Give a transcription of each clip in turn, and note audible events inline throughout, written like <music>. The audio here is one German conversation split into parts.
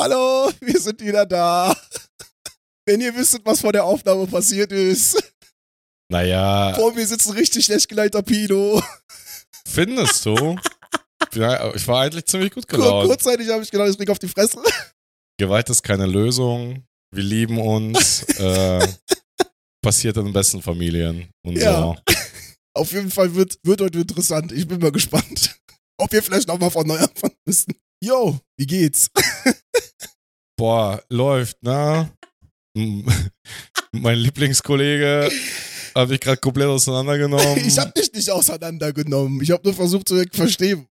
Hallo, wir sind wieder da. Wenn ihr wüsstet, was vor der Aufnahme passiert ist. Naja, Vor mir sitzt ein richtig schlecht geleiter Pino. findest du? Ich war eigentlich ziemlich gut Kur gelaunt. kurzzeitig habe ich gedacht, ich krieg auf die Fresse. Gewalt ist keine Lösung. Wir lieben uns. <laughs> äh, passiert in den besten Familien. Und Ja. so. Auf jeden Fall wird, wird heute interessant. Ich bin mal gespannt, ob wir vielleicht nochmal von neu anfangen müssen. Yo, wie geht's? Boah, läuft, ne? <laughs> Mein Lieblingskollege habe ich gerade komplett auseinandergenommen. Ich habe dich nicht auseinandergenommen. Ich habe nur versucht zu verstehen,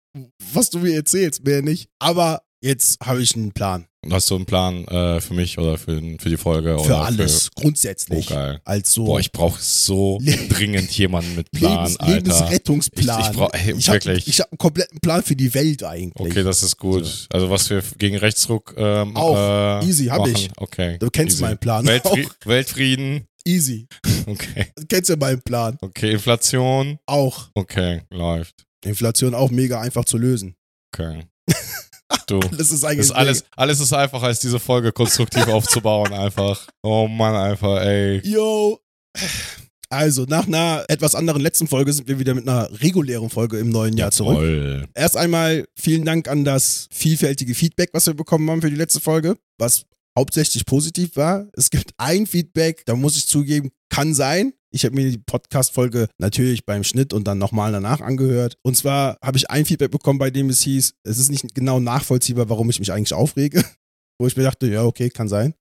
was du mir erzählst, mehr nicht. Aber jetzt habe ich einen Plan. Hast du einen Plan äh, für mich oder für, für die Folge? Für oder alles, Für, oh, grundsätzlich. geil. Als so Boah, ich brauche so <laughs> dringend jemanden mit Plan, Lebens Alter. Lebensrettungsplan. Ich- ich brauch- ey, ich hab. Ich habe einen kompletten Plan für die Welt eigentlich. Okay, das ist gut. Also was wir gegen Rechtsruck ähm, Auch. Äh, Easy, hab machen. ich. Okay. Du kennst Easy. meinen Plan Weltfri auch. Weltfrieden. Easy. <laughs> Okay. Du kennst ja meinen Plan. Okay. Inflation. Auch. Okay. Läuft. Inflation auch mega einfach zu lösen. Okay. Du. <laughs> Das ist eigentlich Das alles, alles ist einfacher als diese Folge konstruktiv <laughs> aufzubauen, einfach. Oh Mann, einfach, ey. Yo. Also, nach einer etwas anderen letzten Folge sind wir wieder mit einer regulären Folge im neuen Jahr zurück. Jawohl. Erst einmal vielen Dank an das vielfältige Feedback, was wir bekommen haben für die letzte Folge, was hauptsächlich positiv war. Es gibt ein Feedback, da muss ich zugeben, kann sein. Ich habe mir die Podcast-Folge natürlich beim Schnitt und dann nochmal danach angehört. Und zwar habe ich ein Feedback bekommen, bei dem es hieß, es ist nicht genau nachvollziehbar, warum ich mich eigentlich aufrege. <laughs> Wo ich mir dachte, ja, okay, kann sein.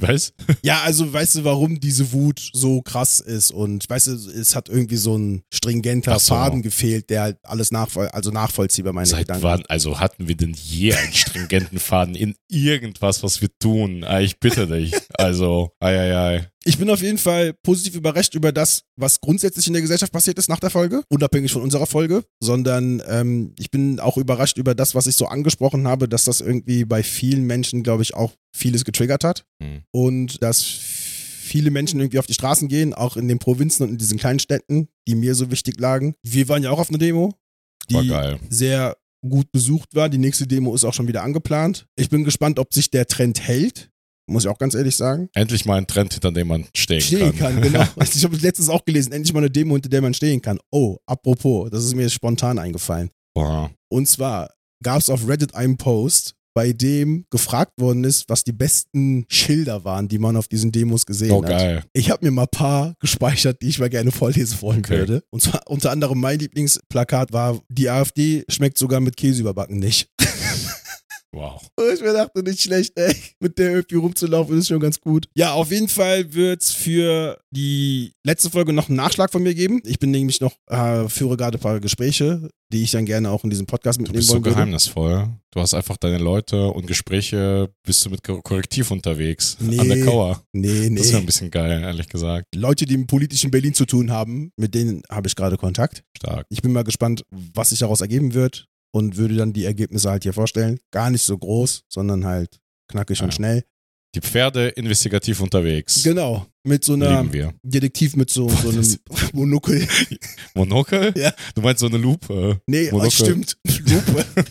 Was? <laughs> Ja, also weißt du, warum diese Wut so krass ist und weißt du, es hat irgendwie so ein stringenter so. Faden gefehlt, der halt alles nachvoll also nachvollziehbar meine Seit Gedanken. wann, also hatten wir denn je einen stringenten Faden in irgendwas, was wir tun? Ah, Ich bitte dich. Also, ei, ei, ei. Ich bin auf jeden Fall positiv überrascht über das, was grundsätzlich in der Gesellschaft passiert ist nach der Folge, unabhängig von unserer Folge, sondern ähm, ich bin auch überrascht über das, was ich so angesprochen habe, dass das irgendwie bei vielen Menschen, glaube ich, auch vieles getriggert hat Hm. und dass viele Menschen irgendwie auf die Straßen gehen, auch in den Provinzen und in diesen kleinen Städten, die mir so wichtig lagen. Wir waren ja auch auf einer Demo, War die geil. sehr gut besucht war. Die nächste Demo ist auch schon wieder angeplant. Ich bin gespannt, ob sich der Trend hält. Muss ich auch ganz ehrlich sagen. Endlich mal ein Trend, hinter dem man stehen, Stehen kann. kann, genau. <laughs> Ich habe letztens auch gelesen, endlich mal eine Demo, hinter der man stehen kann. Oh, apropos, das ist mir spontan eingefallen. Boah. Und zwar gab es auf Reddit einen Post, bei dem gefragt worden ist, was die besten Schilder waren, die man auf diesen Demos gesehen Oh, hat. geil. Ich habe mir mal ein paar gespeichert, die ich mal gerne vorlesen wollen Okay. würde. Und zwar unter anderem mein Lieblingsplakat war, die AfD schmeckt sogar mit Käse überbacken nicht. <laughs> Wow. Und ich mir dachte, nicht schlecht, ey. Mit der irgendwie rumzulaufen ist schon ganz gut. Ja, auf jeden Fall wird's für die letzte Folge noch einen Nachschlag von mir geben. Ich bin nämlich noch, äh, führe gerade ein paar Gespräche, die ich dann gerne auch in diesem Podcast Du mitnehmen bist so wollen würde. geheimnisvoll. Du hast einfach deine Leute und Gespräche, bist du mit Kor- Korrektiv unterwegs. Nee. Undercover. Nee, Das ist ja ein nee. bisschen geil, ehrlich gesagt. Leute, die mit politischen Berlin zu tun haben, mit denen habe ich gerade Kontakt. Stark. Ich bin mal gespannt, was sich daraus ergeben wird und würde dann die Ergebnisse halt hier vorstellen. Gar nicht so groß, sondern halt knackig und Ja. schnell. Die Pferde investigativ unterwegs. Genau. Mit so einer. Detektiv mit so, so einem <laughs> das- Monokel. Monokel? Ja. Du meinst so eine Lupe. Nee, oh, Monokel. stimmt. Lupe. <laughs>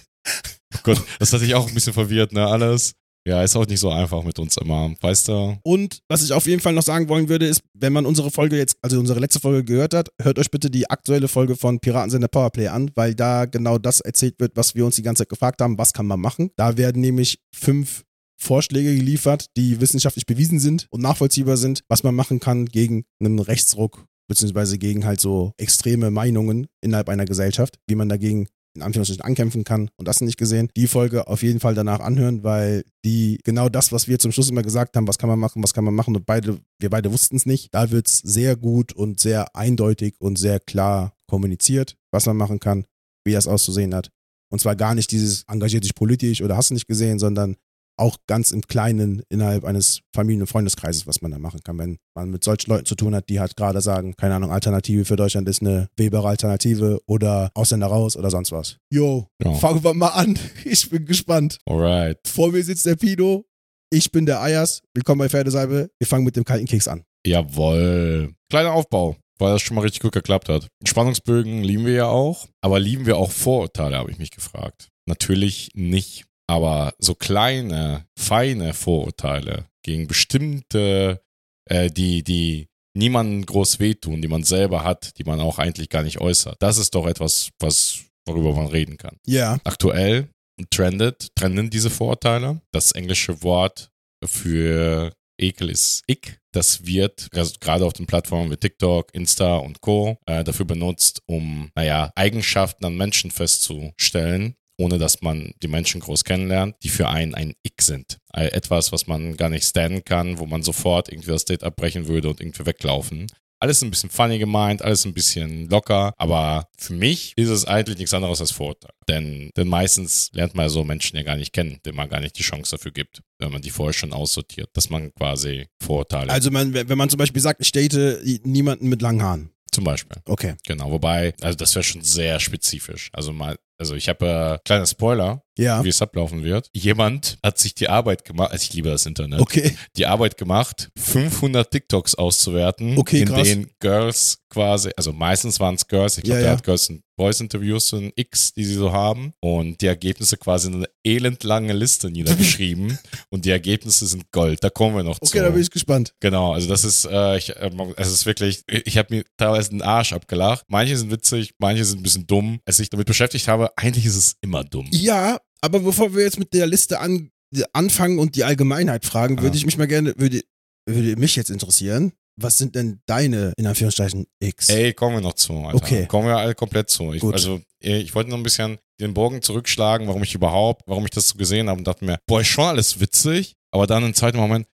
Oh Gott, das hat dich auch ein bisschen verwirrt, ne? Alles. Ja, ist auch nicht so einfach mit uns immer. Weißt du? Und was ich auf jeden Fall noch sagen wollen würde, ist, wenn man unsere Folge jetzt, also unsere letzte Folge gehört hat, hört euch bitte die aktuelle Folge von Piratensender Powerplay an, weil da genau das erzählt wird, was wir uns die ganze Zeit gefragt haben, was kann man machen. Da werden nämlich fünf Vorschläge geliefert, die wissenschaftlich bewiesen sind und nachvollziehbar sind, was man machen kann gegen einen Rechtsruck, beziehungsweise gegen halt so extreme Meinungen innerhalb einer Gesellschaft, wie man dagegen in Anführungsstrichen ankämpfen kann und das nicht gesehen. Die Folge auf jeden Fall danach anhören, weil die genau das, was wir zum Schluss immer gesagt haben, was kann man machen, was kann man machen und beide, wir beide wussten es nicht. Da wird es sehr gut und sehr eindeutig und sehr klar kommuniziert, was man machen kann, wie das auszusehen hat. Und zwar gar nicht dieses engagiert dich politisch oder hast du nicht gesehen, sondern auch ganz im Kleinen innerhalb eines Familien- und Freundeskreises, was man da machen kann, wenn man mit solchen Leuten zu tun hat, die halt gerade sagen, keine Ahnung, Alternative für Deutschland ist eine Weberer Alternative oder Ausländer raus oder sonst was. Jo, Ja. fangen wir mal an. <laughs> Ich bin gespannt. Alright. Vor mir sitzt der Pino, ich bin der Ayas. Willkommen bei Pferdesalbe. Wir fangen mit dem kalten Keks an. Jawohl. Kleiner Aufbau, weil das schon mal richtig gut geklappt hat. Spannungsbögen lieben wir ja auch, aber lieben wir auch Vorurteile, habe ich mich gefragt. Natürlich nicht Aber so kleine, feine Vorurteile gegen bestimmte, äh, die, die niemanden groß wehtun, die man selber hat, die man auch eigentlich gar nicht äußert. Das ist doch etwas, was, worüber man reden kann. Ja. Aktuell trendet, trenden diese Vorurteile. Das englische Wort für Ekel ist Ick. Das wird gerade auf den Plattformen wie TikTok, Insta und Co. Äh, dafür benutzt, um, naja, Eigenschaften an Menschen festzustellen, ohne dass man die Menschen groß kennenlernt, die für einen ein Ick sind. Äh, etwas, was man gar nicht standen kann, wo man sofort irgendwie das Date abbrechen würde und irgendwie weglaufen. Alles ein bisschen funny gemeint, alles ein bisschen locker, aber für mich ist es eigentlich nichts anderes als Vorurteil. Denn, denn meistens lernt man ja so Menschen ja gar nicht kennen, denen man gar nicht die Chance dafür gibt, wenn man die vorher schon aussortiert, dass man quasi Vorurteile. Also man, wenn man zum Beispiel sagt, ich date niemanden mit langen Haaren. Zum Beispiel. Okay. Genau, wobei, also das wäre schon sehr spezifisch. Also mal, also ich habe äh, kleiner Spoiler, Ja. wie es ablaufen wird. Jemand hat sich die Arbeit gemacht, also ich liebe das Internet, Okay. die Arbeit gemacht, 500 TikToks auszuwerten, Okay, in krass. denen Girls quasi, also meistens waren es Girls, ich glaube, Ja, der ja. hat Girls und Boys Interviews so ein X, die sie so haben und die Ergebnisse quasi in eine elendlange Liste niedergeschrieben <laughs> und die Ergebnisse sind Gold, da kommen wir noch zu. Okay, da bin ich gespannt. Genau, also das ist, äh, ich, äh, es ist wirklich, ich habe mir teilweise den Arsch abgelacht. Manche sind witzig, manche sind ein bisschen dumm. Als ich damit beschäftigt habe, eigentlich ist es immer dumm. Ja, aber bevor wir jetzt mit der Liste an, anfangen und die Allgemeinheit fragen, würde Ah. ich mich mal gerne, würde, würde mich jetzt interessieren, was sind denn deine, in Anführungszeichen, X? Ey, kommen wir noch zu. Alter. Okay. Kommen wir alle komplett zu. Ich, also, ich wollte noch ein bisschen den Bogen zurückschlagen, warum ich überhaupt, warum ich das so gesehen habe und dachte mir, boah, ist schon alles witzig, aber dann im zweiten Moment,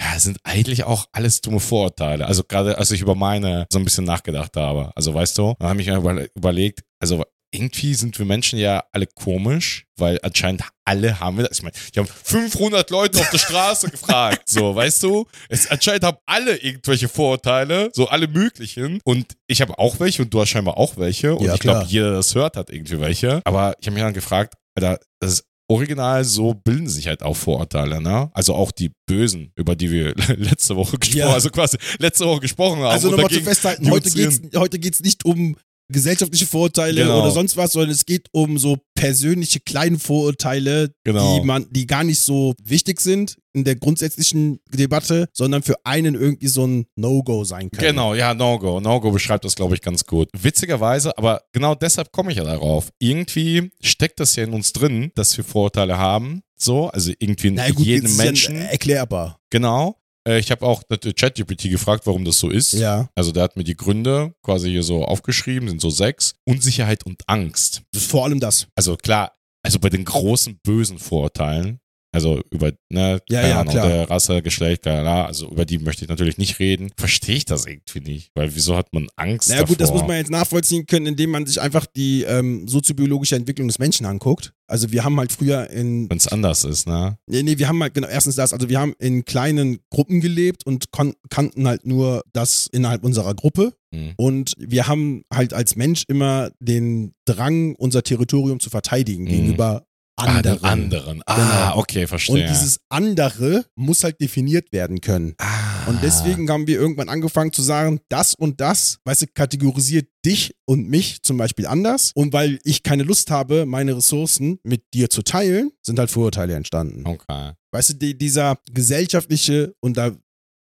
ja, sind eigentlich auch alles dumme Vorurteile. Also gerade, als ich über meine so ein bisschen nachgedacht habe. Also weißt du, dann habe ich mir über- überlegt, also irgendwie sind wir Menschen ja alle komisch, weil anscheinend alle haben wir das. Ich meine, die haben 500 Leute auf der Straße <laughs> gefragt. So, weißt du? Es, anscheinend haben alle irgendwelche Vorurteile, so alle möglichen. Und ich habe auch welche und du hast scheinbar auch welche. Und Ja, ich glaube, jeder, der das hört, hat irgendwie welche. Aber ich habe mich dann gefragt, Alter, das ist original so bilden sich halt auch Vorurteile, ne? Also auch die Bösen, über die wir <laughs> letzte Woche gesprochen, Ja. also quasi letzte Woche gesprochen haben. also nochmal zu festhalten, heute geht's, heute geht's nicht um gesellschaftliche Vorurteile Genau. oder sonst was, sondern es geht um so persönliche kleine Vorurteile, Genau. die man, die gar nicht so wichtig sind in der grundsätzlichen Debatte, sondern für einen irgendwie so ein No-Go sein können. Genau, ja, No-Go. No-Go beschreibt das, glaube ich, ganz gut. Witzigerweise, aber genau deshalb komme ich ja darauf. Irgendwie steckt das ja in uns drin, dass wir Vorurteile haben. So, also irgendwie in Na gut, jedem jetzt ist Menschen. Ja erklärbar. genau. Äh, Ich habe auch ChatGPT gefragt, warum das so ist. Ja. Also der hat mir die Gründe quasi hier so aufgeschrieben, sind so sechs. Unsicherheit und Angst. Vor allem das. Also klar, also bei den großen bösen Vorurteilen, also über, ne, Ja, keine ja, Ahnung, klar. der Rasse, Geschlecht, klar, also über die möchte ich natürlich nicht reden, verstehe ich das irgendwie nicht, weil wieso hat man Angst Na ja, gut, das muss man jetzt nachvollziehen können, indem man sich einfach die ähm, soziobiologische Entwicklung des Menschen anguckt. Also wir haben halt früher in Wenn es anders ist, ne? Nee, nee, wir haben halt, genau, erstens das, also wir haben in kleinen Gruppen gelebt und kannten halt nur das innerhalb unserer Gruppe. Hm. Und wir haben halt als Mensch immer den Drang, unser Territorium zu verteidigen Mhm. gegenüber Ah, anderen. anderen. Ah, Genau. okay, verstehe. Und dieses andere muss halt definiert werden können. ah. Und deswegen haben wir irgendwann angefangen zu sagen, das und das, weißt du, kategorisiert dich und mich zum Beispiel anders. Und weil ich keine Lust habe, meine Ressourcen mit dir zu teilen, sind halt Vorurteile entstanden. Okay. Weißt du, die, dieser gesellschaftliche, und da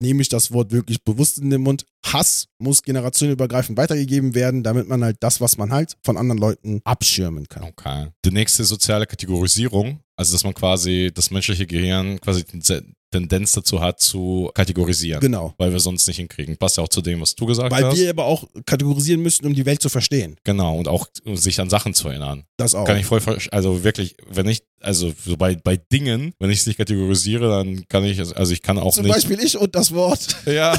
nehme ich das Wort wirklich bewusst in den Mund, Hass muss generationenübergreifend weitergegeben werden, damit man halt das, was man halt von anderen Leuten abschirmen kann. Okay. Die nächste soziale Kategorisierung, also dass man quasi das menschliche Gehirn quasi Tendenz dazu hat, zu kategorisieren. Genau. Weil wir sonst nicht hinkriegen. Passt ja auch zu dem, was du gesagt Weil hast. wir aber auch kategorisieren müssen, um die Welt zu verstehen. Genau, und auch sich an Sachen zu erinnern. Das auch. Kann ich voll, also wirklich, wenn ich, also so bei, bei Dingen, wenn ich es nicht kategorisiere, dann kann ich, also ich kann auch Zum nicht. Beispiel ich und das Wort. <laughs> Ja,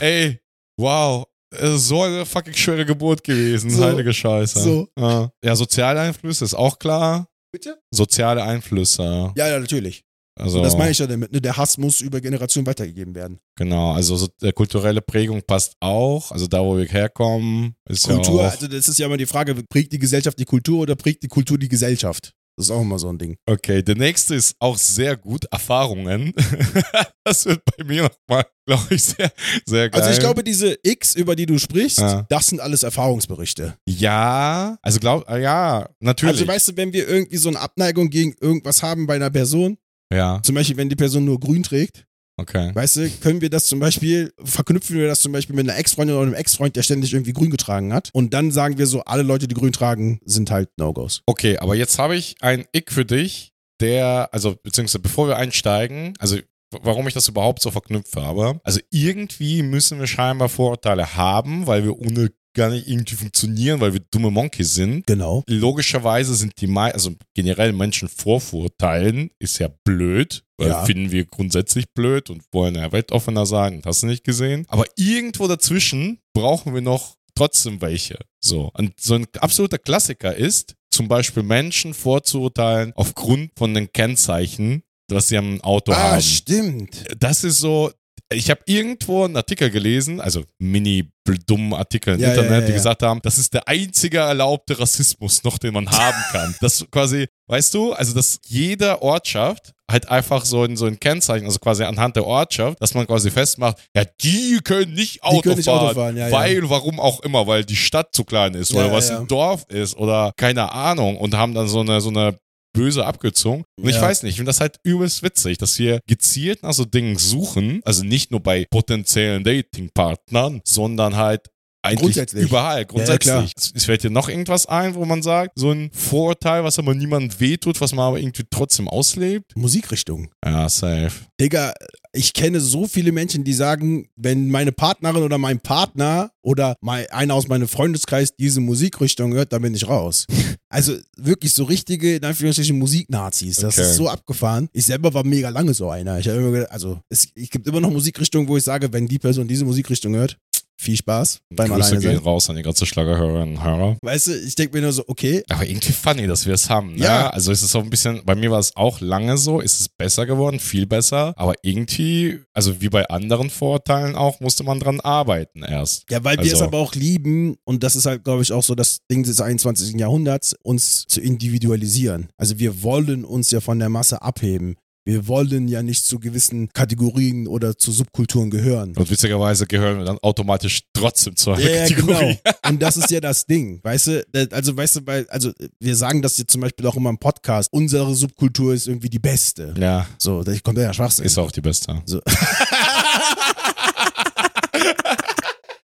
ey, wow. Es ist So eine fucking schwere Geburt gewesen, So. heilige Scheiße. So. Ja. ja, soziale Einflüsse ist auch klar. Bitte? Soziale Einflüsse. Ja, ja, natürlich. Also, Das meine ich ja damit. Ne? Der Hass muss über Generationen weitergegeben werden. Genau, also so, äh, kulturelle Prägung passt auch. Also da, wo wir herkommen, ist Kultur, ja auch. also das ist ja immer die Frage, prägt die Gesellschaft die Kultur oder prägt die Kultur die Gesellschaft? Das ist auch immer so ein Ding. Okay, der nächste ist auch sehr gut. Erfahrungen. <laughs> das wird bei mir nochmal, glaube ich, sehr, sehr geil. Also ich glaube, diese X, über die du sprichst, Ja. das sind alles Erfahrungsberichte. Ja, also glaub, ja, natürlich. Also weißt du, wenn wir irgendwie so eine Abneigung gegen irgendwas haben bei einer Person, ja, zum Beispiel wenn die Person nur grün trägt, okay. weißt du, können wir das zum Beispiel, verknüpfen wir das zum Beispiel mit einer Ex-Freundin oder einem Ex-Freund, der ständig irgendwie grün getragen hat. Und dann sagen wir so, alle Leute, die grün tragen, sind halt No-Gos. Okay, aber jetzt habe ich ein Ick für dich, der, also beziehungsweise bevor wir einsteigen, also warum ich das überhaupt so verknüpft habe. Also irgendwie müssen wir scheinbar Vorurteile haben, weil wir ohne gar nicht irgendwie funktionieren, weil wir dumme Monkeys sind. Genau. Logischerweise sind die mei also generell Menschen vorverurteilen, ist ja blöd, weil Ja. finden wir grundsätzlich blöd und wollen ja weltoffener sein, hast du nicht gesehen. Aber irgendwo dazwischen brauchen wir noch trotzdem welche. So. Und so ein absoluter Klassiker ist, zum Beispiel Menschen vorzuurteilen aufgrund von den Kennzeichen, was sie am Auto Ah, haben. stimmt. Das ist so, ich habe irgendwo einen Artikel gelesen, also mini dummen Artikel im Ja, ja, Internet, ja, die ja. gesagt haben, das ist der einzige erlaubte Rassismus noch, den man haben <laughs> kann. Das quasi, weißt du, also dass jeder Ortschaft halt einfach so ein, so ein Kennzeichen, also quasi anhand der Ortschaft, dass man quasi festmacht, ja, die können nicht Auto können nicht fahren, Auto fahren, ja, ja. weil, warum auch immer, weil die Stadt zu klein ist Ja, oder ja, was ja. ein Dorf ist oder keine Ahnung und haben dann so eine, so eine böse abgezogen. Und ich Ja. weiß nicht, ich finde das halt übelst witzig, dass wir gezielt nach so Dingen suchen, also nicht nur bei potenziellen Datingpartnern, sondern halt eigentlich Grundsätzlich. überall, grundsätzlich. klar. es, fällt dir noch irgendwas ein, wo man sagt, so ein Vorurteil, was aber niemandem wehtut, was man aber irgendwie trotzdem auslebt? Musikrichtung. Ja, safe. Digga, ich kenne so viele Menschen, die sagen, wenn meine Partnerin oder mein Partner oder mal einer aus meinem Freundeskreis diese Musikrichtung hört, dann bin ich raus. <laughs> Also wirklich so richtige, in Anführungsstrichen, Musiknazis. Das Okay. ist so abgefahren. Ich selber war mega lange so einer. Ich habe immer gedacht, also es, es gibt immer noch Musikrichtungen, wo ich sage, wenn die Person diese Musikrichtung hört, viel Spaß beim Grüße Alleine gehen sein. raus an die ganze Schlagerhörerinnen und Hörer. Weißt du, ich denke mir nur so, okay, Aber irgendwie funny, dass wir es haben. Ne? Ja. Also ist es so ein bisschen, bei mir war es auch lange so, ist es besser geworden, viel besser. Aber irgendwie, also wie bei anderen Vorurteilen auch, musste man dran arbeiten erst. Ja, weil wir Also- es aber auch lieben, und das ist halt, glaube ich, auch so das Ding des 21. Jahrhunderts, uns zu individualisieren. Also wir wollen uns ja von der Masse abheben. Wir wollen ja nicht zu gewissen Kategorien oder zu Subkulturen gehören. Und witzigerweise gehören wir dann automatisch trotzdem zur Ja, ja, genau. Kategorie. <laughs> Und das ist ja das Ding, weißt du? Da- Also, weißt du, weil, also wir sagen das jetzt zum Beispiel auch immer im Podcast, unsere Subkultur ist irgendwie die beste. Ja, So, da kommt ja Schwachsinn. ist auch die beste. So. <laughs>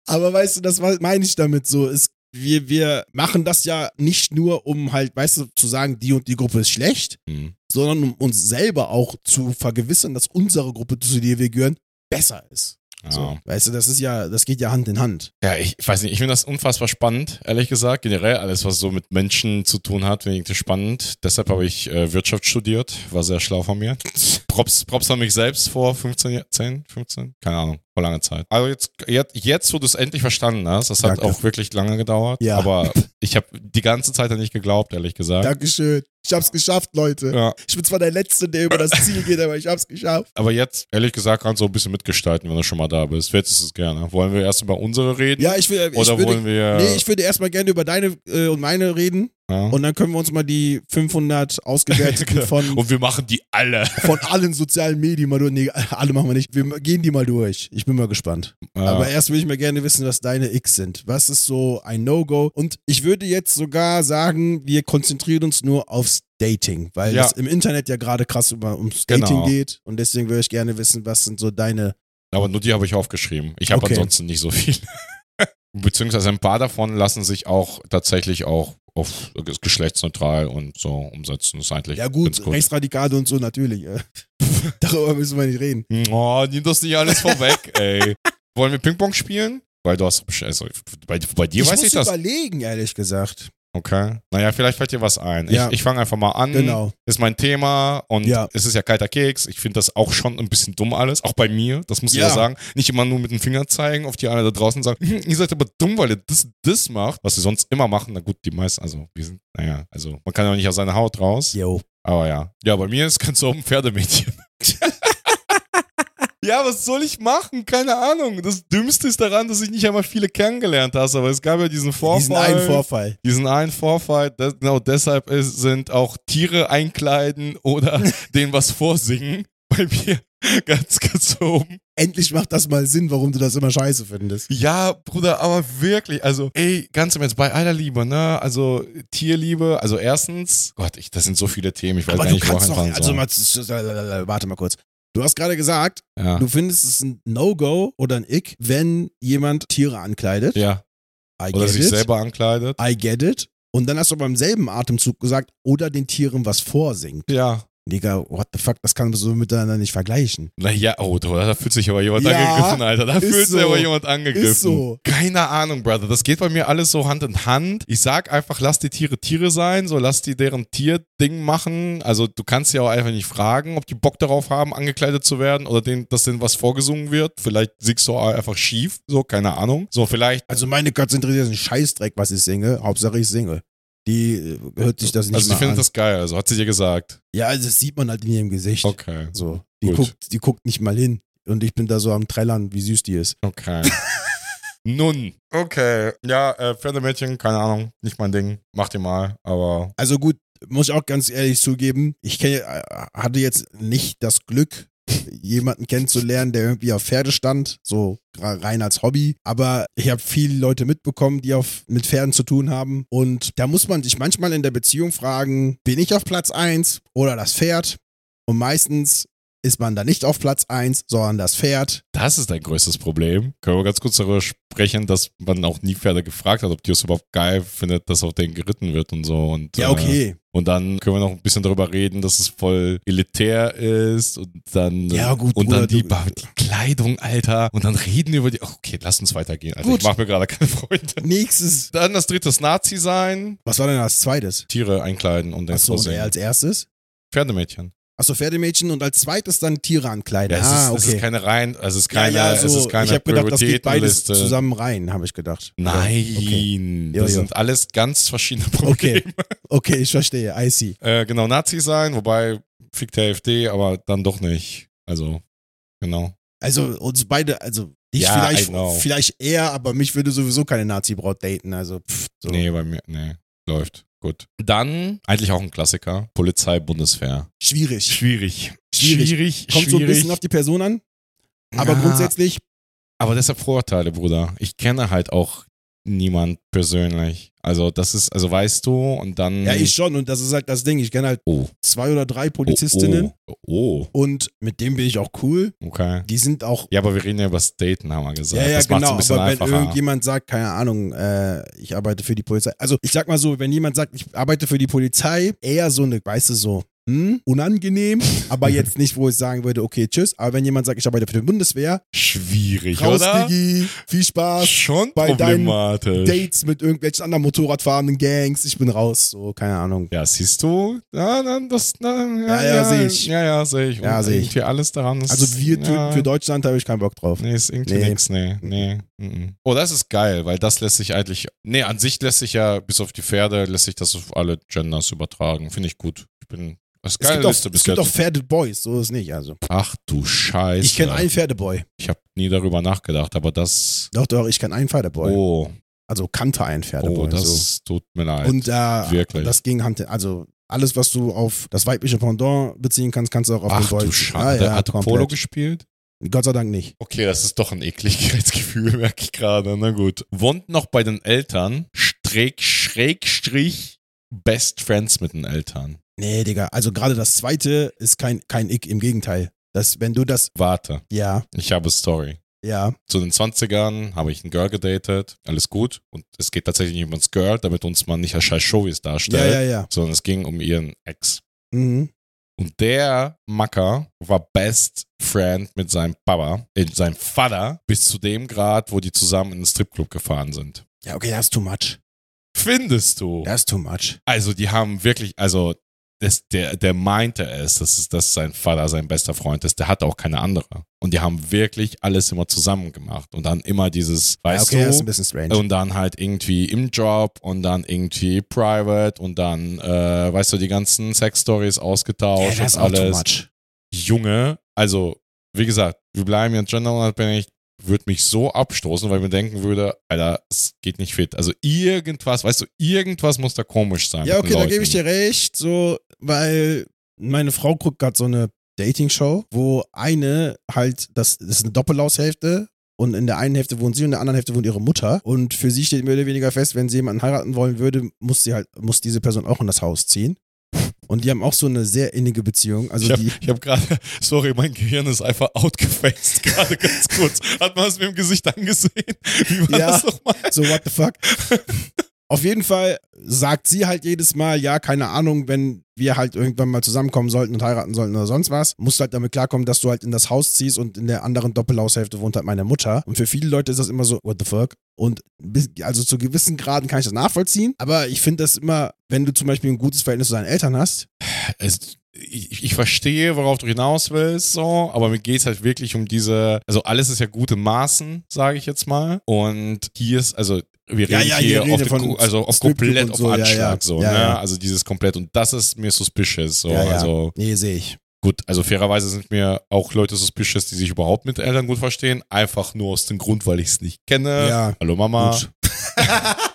Aber weißt du, das meine ich damit so. Es, wir, wir machen das ja nicht nur, um halt, weißt du, zu sagen, die und die Gruppe ist schlecht, Hm. sondern um uns selber auch zu vergewissern, dass unsere Gruppe, zu der wir gehören, besser ist. Ja. So, weißt du, das ist ja, das geht ja Hand in Hand. Ja, ich weiß nicht, ich finde das unfassbar spannend, ehrlich gesagt. Generell alles, was so mit Menschen zu tun hat, finde ich spannend. Deshalb habe ich äh, Wirtschaft studiert, war sehr schlau von mir. Props, Props an mich selbst vor 15 Jahren, 10, 15, keine Ahnung, vor langer Zeit. Also jetzt, jetzt, jetzt wo du es endlich verstanden hast, das hat Danke. auch wirklich lange gedauert. Ja. Aber ich habe die ganze Zeit nicht geglaubt, ehrlich gesagt. Dankeschön. Ich hab's geschafft, Leute. Ja, Ich bin zwar der Letzte, der über das Ziel geht, aber ich hab's geschafft. aber jetzt, ehrlich gesagt, kannst du ein bisschen mitgestalten, wenn du schon mal da bist. Ist es gerne. Wollen wir erst über unsere reden? Ja, ich will. Ich Oder würde, wollen wir. Nee, ich würde erstmal gerne über deine äh, und meine reden. Ja? Und dann können wir uns mal die 500 ausgewerteten <laughs> von, Und wir machen die alle. von allen sozialen Medien mal durch. Nee, alle machen wir nicht. Wir gehen die mal durch. Ich bin mal gespannt. Ja. Aber erst will ich mal gerne wissen, was deine X sind. Was ist so ein No-Go? Und ich würde jetzt sogar sagen, wir konzentrieren uns nur aufs Dating, weil Ja. es im Internet ja gerade krass über, ums Genau. Dating geht. Und deswegen würde ich gerne wissen, was sind so deine. Aber nur die habe ich aufgeschrieben. Ich habe Okay. ansonsten nicht so viel. <laughs> Beziehungsweise ein paar davon lassen sich auch tatsächlich auch auf geschlechtsneutral und so umsetzen. Das ist eigentlich Ja, gut, gut. Rechtsradikale und so natürlich. äh. <laughs> Darüber müssen wir nicht reden. Oh, nimm das nicht alles vorweg, <laughs> ey. Wollen wir Ping-Pong spielen? Weil du hast. Also, bei, bei dir weiß muss ich das. überlegen, ehrlich gesagt. Okay. Naja, vielleicht fällt dir was ein. Ja. Ich, ich fange einfach mal an. Genau. Ist mein Thema und Ja. es ist ja kalter Keks. Ich finde das auch schon ein bisschen dumm alles. Auch bei mir, das muss ich Ja. sagen. Nicht immer nur mit dem Finger zeigen auf die eine da draußen und sagen, "Hm, <laughs> ihr seid aber dumm, weil ihr das, das macht, was sie sonst immer machen. Na gut, die meisten, also wir sind, naja, also man kann ja nicht aus seiner Haut raus. Yo. Aber ja. Ja, bei mir ist ganz so ein Pferdemädchen. <laughs> Ja, was soll ich machen? Keine Ahnung. Das Dümmste ist daran, dass ich nicht einmal viele kennengelernt habe, aber es gab ja diesen Vorfall. Diesen einen Vorfall. Diesen einen Vorfall. Das, genau deshalb ist, sind auch Tiere einkleiden oder <laughs> denen was vorsingen bei mir <laughs> ganz, ganz oben. Endlich macht das mal Sinn, warum du das immer scheiße findest. Ja, Bruder, aber wirklich, also, ey, ganz im Ernst, bei aller Liebe, ne, also Tierliebe, also erstens, Gott, ich, das sind so viele Themen, ich weiß Aber gar nicht, wo kannst doch, also mal, warte mal kurz. Du hast gerade gesagt, Ja, du findest es ein No-Go oder ein Ick, wenn jemand Tiere ankleidet. ja. I oder sich it. selber ankleidet. I get it. Und dann hast du beim selben Atemzug gesagt, oder den Tieren was vorsingt. Ja. Digga, what the fuck, das kann man so miteinander nicht vergleichen. Naja, oh, da fühlt sich aber jemand Ja, angegriffen, Alter. Da fühlt sich so. aber jemand angegriffen. Ist so. Keine Ahnung, Brother. Das geht bei mir alles so Hand in Hand. Ich sag einfach, lass die Tiere Tiere sein, so lass die deren Tierding machen. Also du kannst ja auch einfach nicht fragen, ob die Bock darauf haben, angekleidet zu werden oder denen, dass denen was vorgesungen wird. Vielleicht siegst du auch einfach schief, so, keine Ahnung. So, vielleicht. Also meine Katze interessiert einen Scheißdreck, was ich singe. Hauptsache ich singe. Die äh, hört sich das nicht Also mal sie findet an. das geil, also hat sie dir gesagt. ja, also das sieht man halt in ihrem Gesicht. Okay. So. Die Gut. guckt, die guckt nicht mal hin. Und ich bin da so am Trällern, wie süß die ist. Okay. <laughs> Nun. Okay. Ja, äh, Pferdemädchen, keine Ahnung, nicht mein Ding. Mach die mal, aber. Also gut, muss ich auch ganz ehrlich zugeben, ich kenn, äh, hatte jetzt nicht das Glück, jemanden kennenzulernen, der irgendwie auf Pferde stand, so rein als Hobby. Aber ich habe viele Leute mitbekommen, die auf, mit Pferden zu tun haben. Und da muss man sich manchmal in der Beziehung fragen, bin ich auf Platz 1 oder das Pferd? Und meistens ist man da nicht auf Platz 1, sondern das Pferd. Das ist dein größtes Problem. Können wir ganz kurz darüber sprechen, dass man auch nie Pferde gefragt hat, ob die es überhaupt geil findet, dass auf denen geritten wird und so. Und, Ja, Äh, okay. und dann können wir noch ein bisschen darüber reden, dass es voll elitär ist und dann Ja, gut, und Bruder, dann die, die Kleidung, Alter. Und dann reden wir über die. Okay, lass uns weitergehen. Alter, Gut. ich mach mir gerade keine Freunde. Nächstes. Dann das dritte Nazi sein, Was war denn als zweites? Tiere einkleiden und dann Achso, und als erstes? Pferdemädchen. Achso, Pferdemädchen und als zweites dann Tiere ankleiden. Ja, es, ah, ist, okay. es ist keine rein, also es ist keine, ja, ja, so, es ist keine ich habe gedacht, das geht beides Prioritätenliste. zusammen rein, habe ich gedacht. Nein, Okay. das Ja, ja. sind alles ganz verschiedene Probleme. Okay. okay, ich verstehe. I see. Äh, genau, Nazi sein, wobei fickt der AfD, aber dann doch nicht. Also, genau. Also uns beide, also dich Ja, vielleicht, vielleicht eher, aber mich würde sowieso keine Nazi-Braut daten. Also pff, so. Nee, bei mir, nee, läuft. Gut. Dann, eigentlich auch ein Klassiker, Polizei, Bundeswehr. Schwierig. Schwierig. Schwierig. Schwierig, Kommt so ein schwierig. bisschen auf die Person an. Aber Ja, grundsätzlich, Aber deshalb Vorurteile, Bruder. Ich kenne halt auch niemand persönlich. Also, das ist, also weißt du, und dann. ja, ich schon. Und das ist halt das Ding. Ich kenne halt Oh. zwei oder drei Polizistinnen Oh, oh. und mit dem bin ich auch cool. oh. Okay. Die sind auch Ja, aber wir reden ja über das Daten, haben wir gesagt. Ja, ja, das genau. ein aber wenn einfacher. irgendjemand sagt, keine Ahnung, äh, ich arbeite für die Polizei. Also ich sag mal so, wenn jemand sagt, ich arbeite für die Polizei, eher so eine, weißt du, so, hm, unangenehm, aber <laughs> jetzt nicht, wo ich sagen würde, okay, tschüss. Aber wenn jemand sagt, ich arbeite für die Bundeswehr, Schwierig, raus, oder? Diggi, viel Spaß. Schon bei deinen. Dates mit irgendwelchen anderen Motorradfahrenden Gangs, ich bin raus, so, keine Ahnung. Ja, siehst du? Ja, dann das, na, ja, Ja, ja, seh ich. Ja, ja, sehe ich. Ja, Und seh ich. irgendwie alles daran ist. Also wir ja, für Deutschland habe ich keinen Bock drauf. Nee, ist irgendwie Nee. nix, nee, nee. mhm. Oh, das ist geil, weil das lässt sich eigentlich, nee, an sich lässt sich ja, bis auf die Pferde, lässt sich das auf alle Genders übertragen. Finde ich gut. Ich bin, das ist Es gibt, auch, Liste es bis gibt auch jetzt. Pferde Boys, so ist es nicht. Also Ach du Scheiße. ich kenne einen Pferdeboy. Ich habe nie darüber nachgedacht, aber das, Doch, doch, ich kenne einen Pferdeboy. oh, Also kannte einen Pferdeboy. oh, das so. tut mir leid. Und äh, Wirklich. das ging Hand also alles, was du auf das weibliche Pendant beziehen kannst, kannst du auch auf Ach den Boy. du Scheiße. Hat er Polo gespielt? Gott sei Dank nicht. Okay, das ist doch ein Ekligkeitsgefühl, <laughs> merke ich gerade. Na gut. Wohnt noch bei den Eltern, Streck, Schrägstrich, Best Friends mit den Eltern. Nee, Digga. Also gerade das zweite ist kein, kein Ick, im Gegenteil. Das, wenn du das, Warte, ja, ich habe Story. ja, Zu den 20ern habe ich ein Girl gedatet, alles gut. Und es geht tatsächlich nicht um das Girl, damit uns mal nicht als scheiß Showies ja, darstellt, ja, ja. sondern es ging um ihren Ex. Mhm. Und der Macker war Best Friend mit seinem Papa, äh, seinem Vater, bis zu dem Grad, wo die zusammen in den Stripclub gefahren sind. Ja, okay, das ist too much. Findest du? Das ist too much. Also, die haben wirklich, also, das, der, der meinte es, dass, es, dass sein Vater sein bester Freund ist. Der hatte auch keine andere. Und die haben wirklich alles immer zusammen gemacht. Und dann immer dieses, Ja, weißt okay, das ist du, ein bisschen strange. und dann halt irgendwie im Job und dann irgendwie private und dann, äh, weißt du, die ganzen Sex-Stories ja, ausgetauscht ist und alles. Junge, also wie gesagt, wir bleiben ja genderunabhängig, würde mich so abstoßen, weil ich mir denken würde, Alter, es geht nicht fit. Also irgendwas, weißt du, irgendwas muss da komisch sein. Ja, okay, da gebe ich dir recht, so, weil meine Frau guckt gerade so eine Dating-Show, wo eine halt, das, das ist eine Doppelhaushälfte und in der einen Hälfte wohnt sie und in der anderen Hälfte wohnt ihre Mutter. Und für sie steht mehr oder weniger fest, wenn sie jemanden heiraten wollen würde, muss sie halt, muss diese Person auch in das Haus ziehen. Und die haben auch so eine sehr innige Beziehung. Also Ich habe hab gerade, <laughs> sorry, mein Gehirn ist einfach outgefaced, <laughs> gerade ganz kurz. Hat man es mir im Gesicht angesehen? Wie war Ja. das nochmal? so what the fuck. <laughs> Auf jeden Fall sagt sie halt jedes Mal, ja, keine Ahnung, wenn wir halt irgendwann mal zusammenkommen sollten und heiraten sollten oder sonst was, musst du halt damit klarkommen, dass du halt in das Haus ziehst und in der anderen Doppelhaushälfte wohnt halt meine Mutter. Und für viele Leute ist das immer so, what the fuck? Und also zu gewissen Graden kann ich das nachvollziehen, aber ich finde das immer, wenn du zum Beispiel ein gutes Verhältnis zu deinen Eltern hast, es, ich, ich verstehe, worauf du hinaus willst, so, aber mir geht es halt wirklich um diese, also alles ist ja gut in Maßen, sage ich jetzt mal. Und hier ist, also wir Ja, reden ja, hier hier reden auf, von also auf komplett auf so, ja, Anschlag, ja. so, Ja, ne? ja. Also dieses komplett und das ist mir suspicious, so, ja, ja, also nee, sehe ich. gut, also fairerweise sind mir auch Leute suspicious, die sich überhaupt mit Eltern gut verstehen, einfach nur aus dem Grund, weil ich es nicht kenne. Ja, Hallo Mama. <laughs>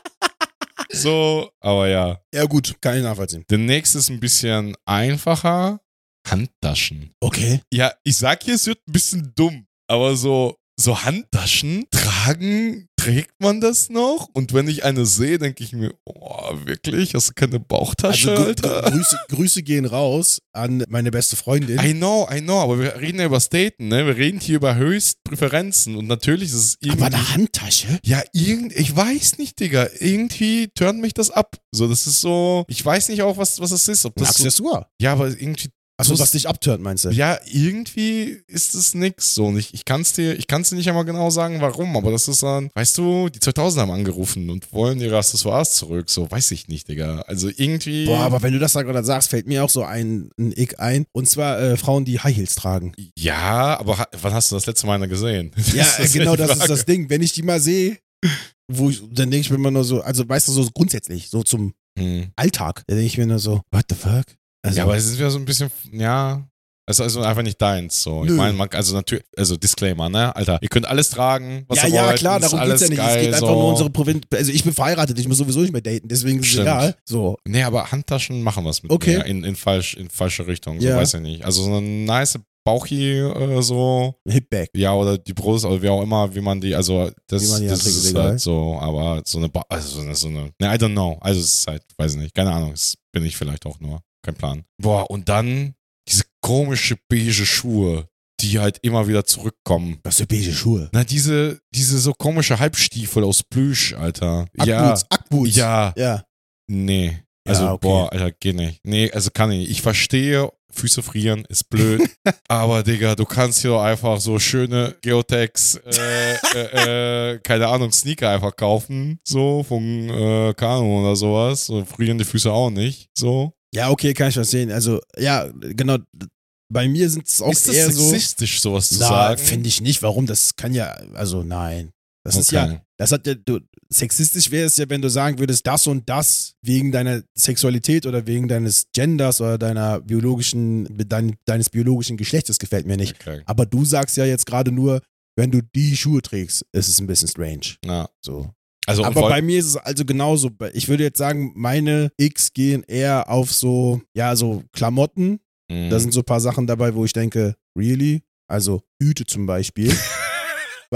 So, aber ja. Ja, gut, kann ich nachvollziehen. Der nächste ist ein bisschen einfacher. Handtaschen. Okay. Ja, ich sag hier, es wird ein bisschen dumm, aber so, so Handtaschen tragen, trägt man das noch? Und wenn ich eine sehe, denke ich mir, oh, wirklich? Hast du keine Bauchtasche, Also, Alter? Grü- Grüße, Grüße gehen raus an meine beste Freundin. I know, I know, aber wir reden ja über Staten, ne? Wir reden hier über Höchstpräferenzen und natürlich ist es irgendwie. Aber eine Handtasche? ja, irgend, ich weiß nicht, Digga. Irgendwie turnt mich das ab. So, das ist so, ich weiß nicht auch, was, was das ist. Ob Ein das so, Accessoire. ja, aber irgendwie Also So- was dich abturnt, meinst du? Ja, irgendwie ist es nix so. Und ich, ich kann es dir, ich kann's dir nicht einmal genau sagen, warum, aber das ist dann, weißt du, die 2000 haben angerufen und wollen ihre Accessoires zurück. So, weiß ich nicht, Digga. Also irgendwie. Boah, aber wenn du das da gerade sagst, fällt mir auch so ein, ein Ick ein. Und zwar äh, Frauen, die High Heels tragen. ja, aber ha- wann hast du das letzte Mal eine gesehen? <laughs> Ja, Das genau das ist das Ding. Wenn ich die mal sehe, wo ich, dann denke ich mir immer nur so, also weißt du, so grundsätzlich, so zum Hm. Alltag, da denke ich mir nur so, what the fuck? Also, Ja, aber es ist wieder so ein bisschen, ja. Es ist also einfach nicht deins, so. Ich meine, man, also natürlich, also Disclaimer, ne? Alter, ihr könnt alles tragen, was ja, ihr ja, wollt. klar, ist darum geht's ja nicht. Geil, es geht einfach so. nur unsere Provinz. Also ich bin verheiratet, ich muss sowieso nicht mehr daten, deswegen ist es egal. So. Nee, aber Handtaschen machen was mit Okay. mir in, in, falsch, in falsche Richtung, so Ja. weiß ich nicht. Also so eine nice Bauchi äh, so, Hipback. ja, oder die Brust, oder wie auch immer, wie man die, also das, Wie man die das anträgt, ist halt so, aber so eine, ba also so eine, so eine, ne, I don't know. Also es ist halt, weiß ich nicht, keine Ahnung, das bin ich vielleicht auch nur, kein Plan. Boah, und dann diese komische beige Schuhe, die halt immer wieder zurückkommen. Was für beige Schuhe. Na, diese, diese so komische Halbstiefel aus Plüsch, Alter. Ja, Ackboots, Ackboots. ja, Ja. nee. Also, Ja, okay. boah, Alter, geht nicht. Nee, also kann ich nicht. Ich verstehe, Füße frieren ist blöd. <laughs> aber, Digga, du kannst hier doch einfach so schöne Geotex, äh, äh, äh, keine Ahnung, Sneaker einfach kaufen. So, von äh, Kano oder sowas. So, frieren die Füße auch nicht. So. Ja, okay, kann ich verstehen. Also, ja, genau. Bei mir sind es auch ist das eher so. sexistisch, sowas zu Na, sagen? finde ich nicht. Warum? Das kann ja, also nein. Das ist Okay. ja, das hat ja, du, sexistisch wäre es ja, wenn du sagen würdest, das und das wegen deiner Sexualität oder wegen deines Genders oder deiner biologischen, dein, deines biologischen Geschlechtes gefällt mir nicht. Okay. Aber du sagst ja jetzt gerade nur, wenn du die Schuhe trägst, ist es ein bisschen strange. Ja. So. Also, Aber bei mir ist es also genauso. Ich würde jetzt sagen, meine X gehen eher auf so, ja, so Klamotten. Mhm. Da sind so ein paar Sachen dabei, wo ich denke, really? Also Hüte zum Beispiel. <laughs>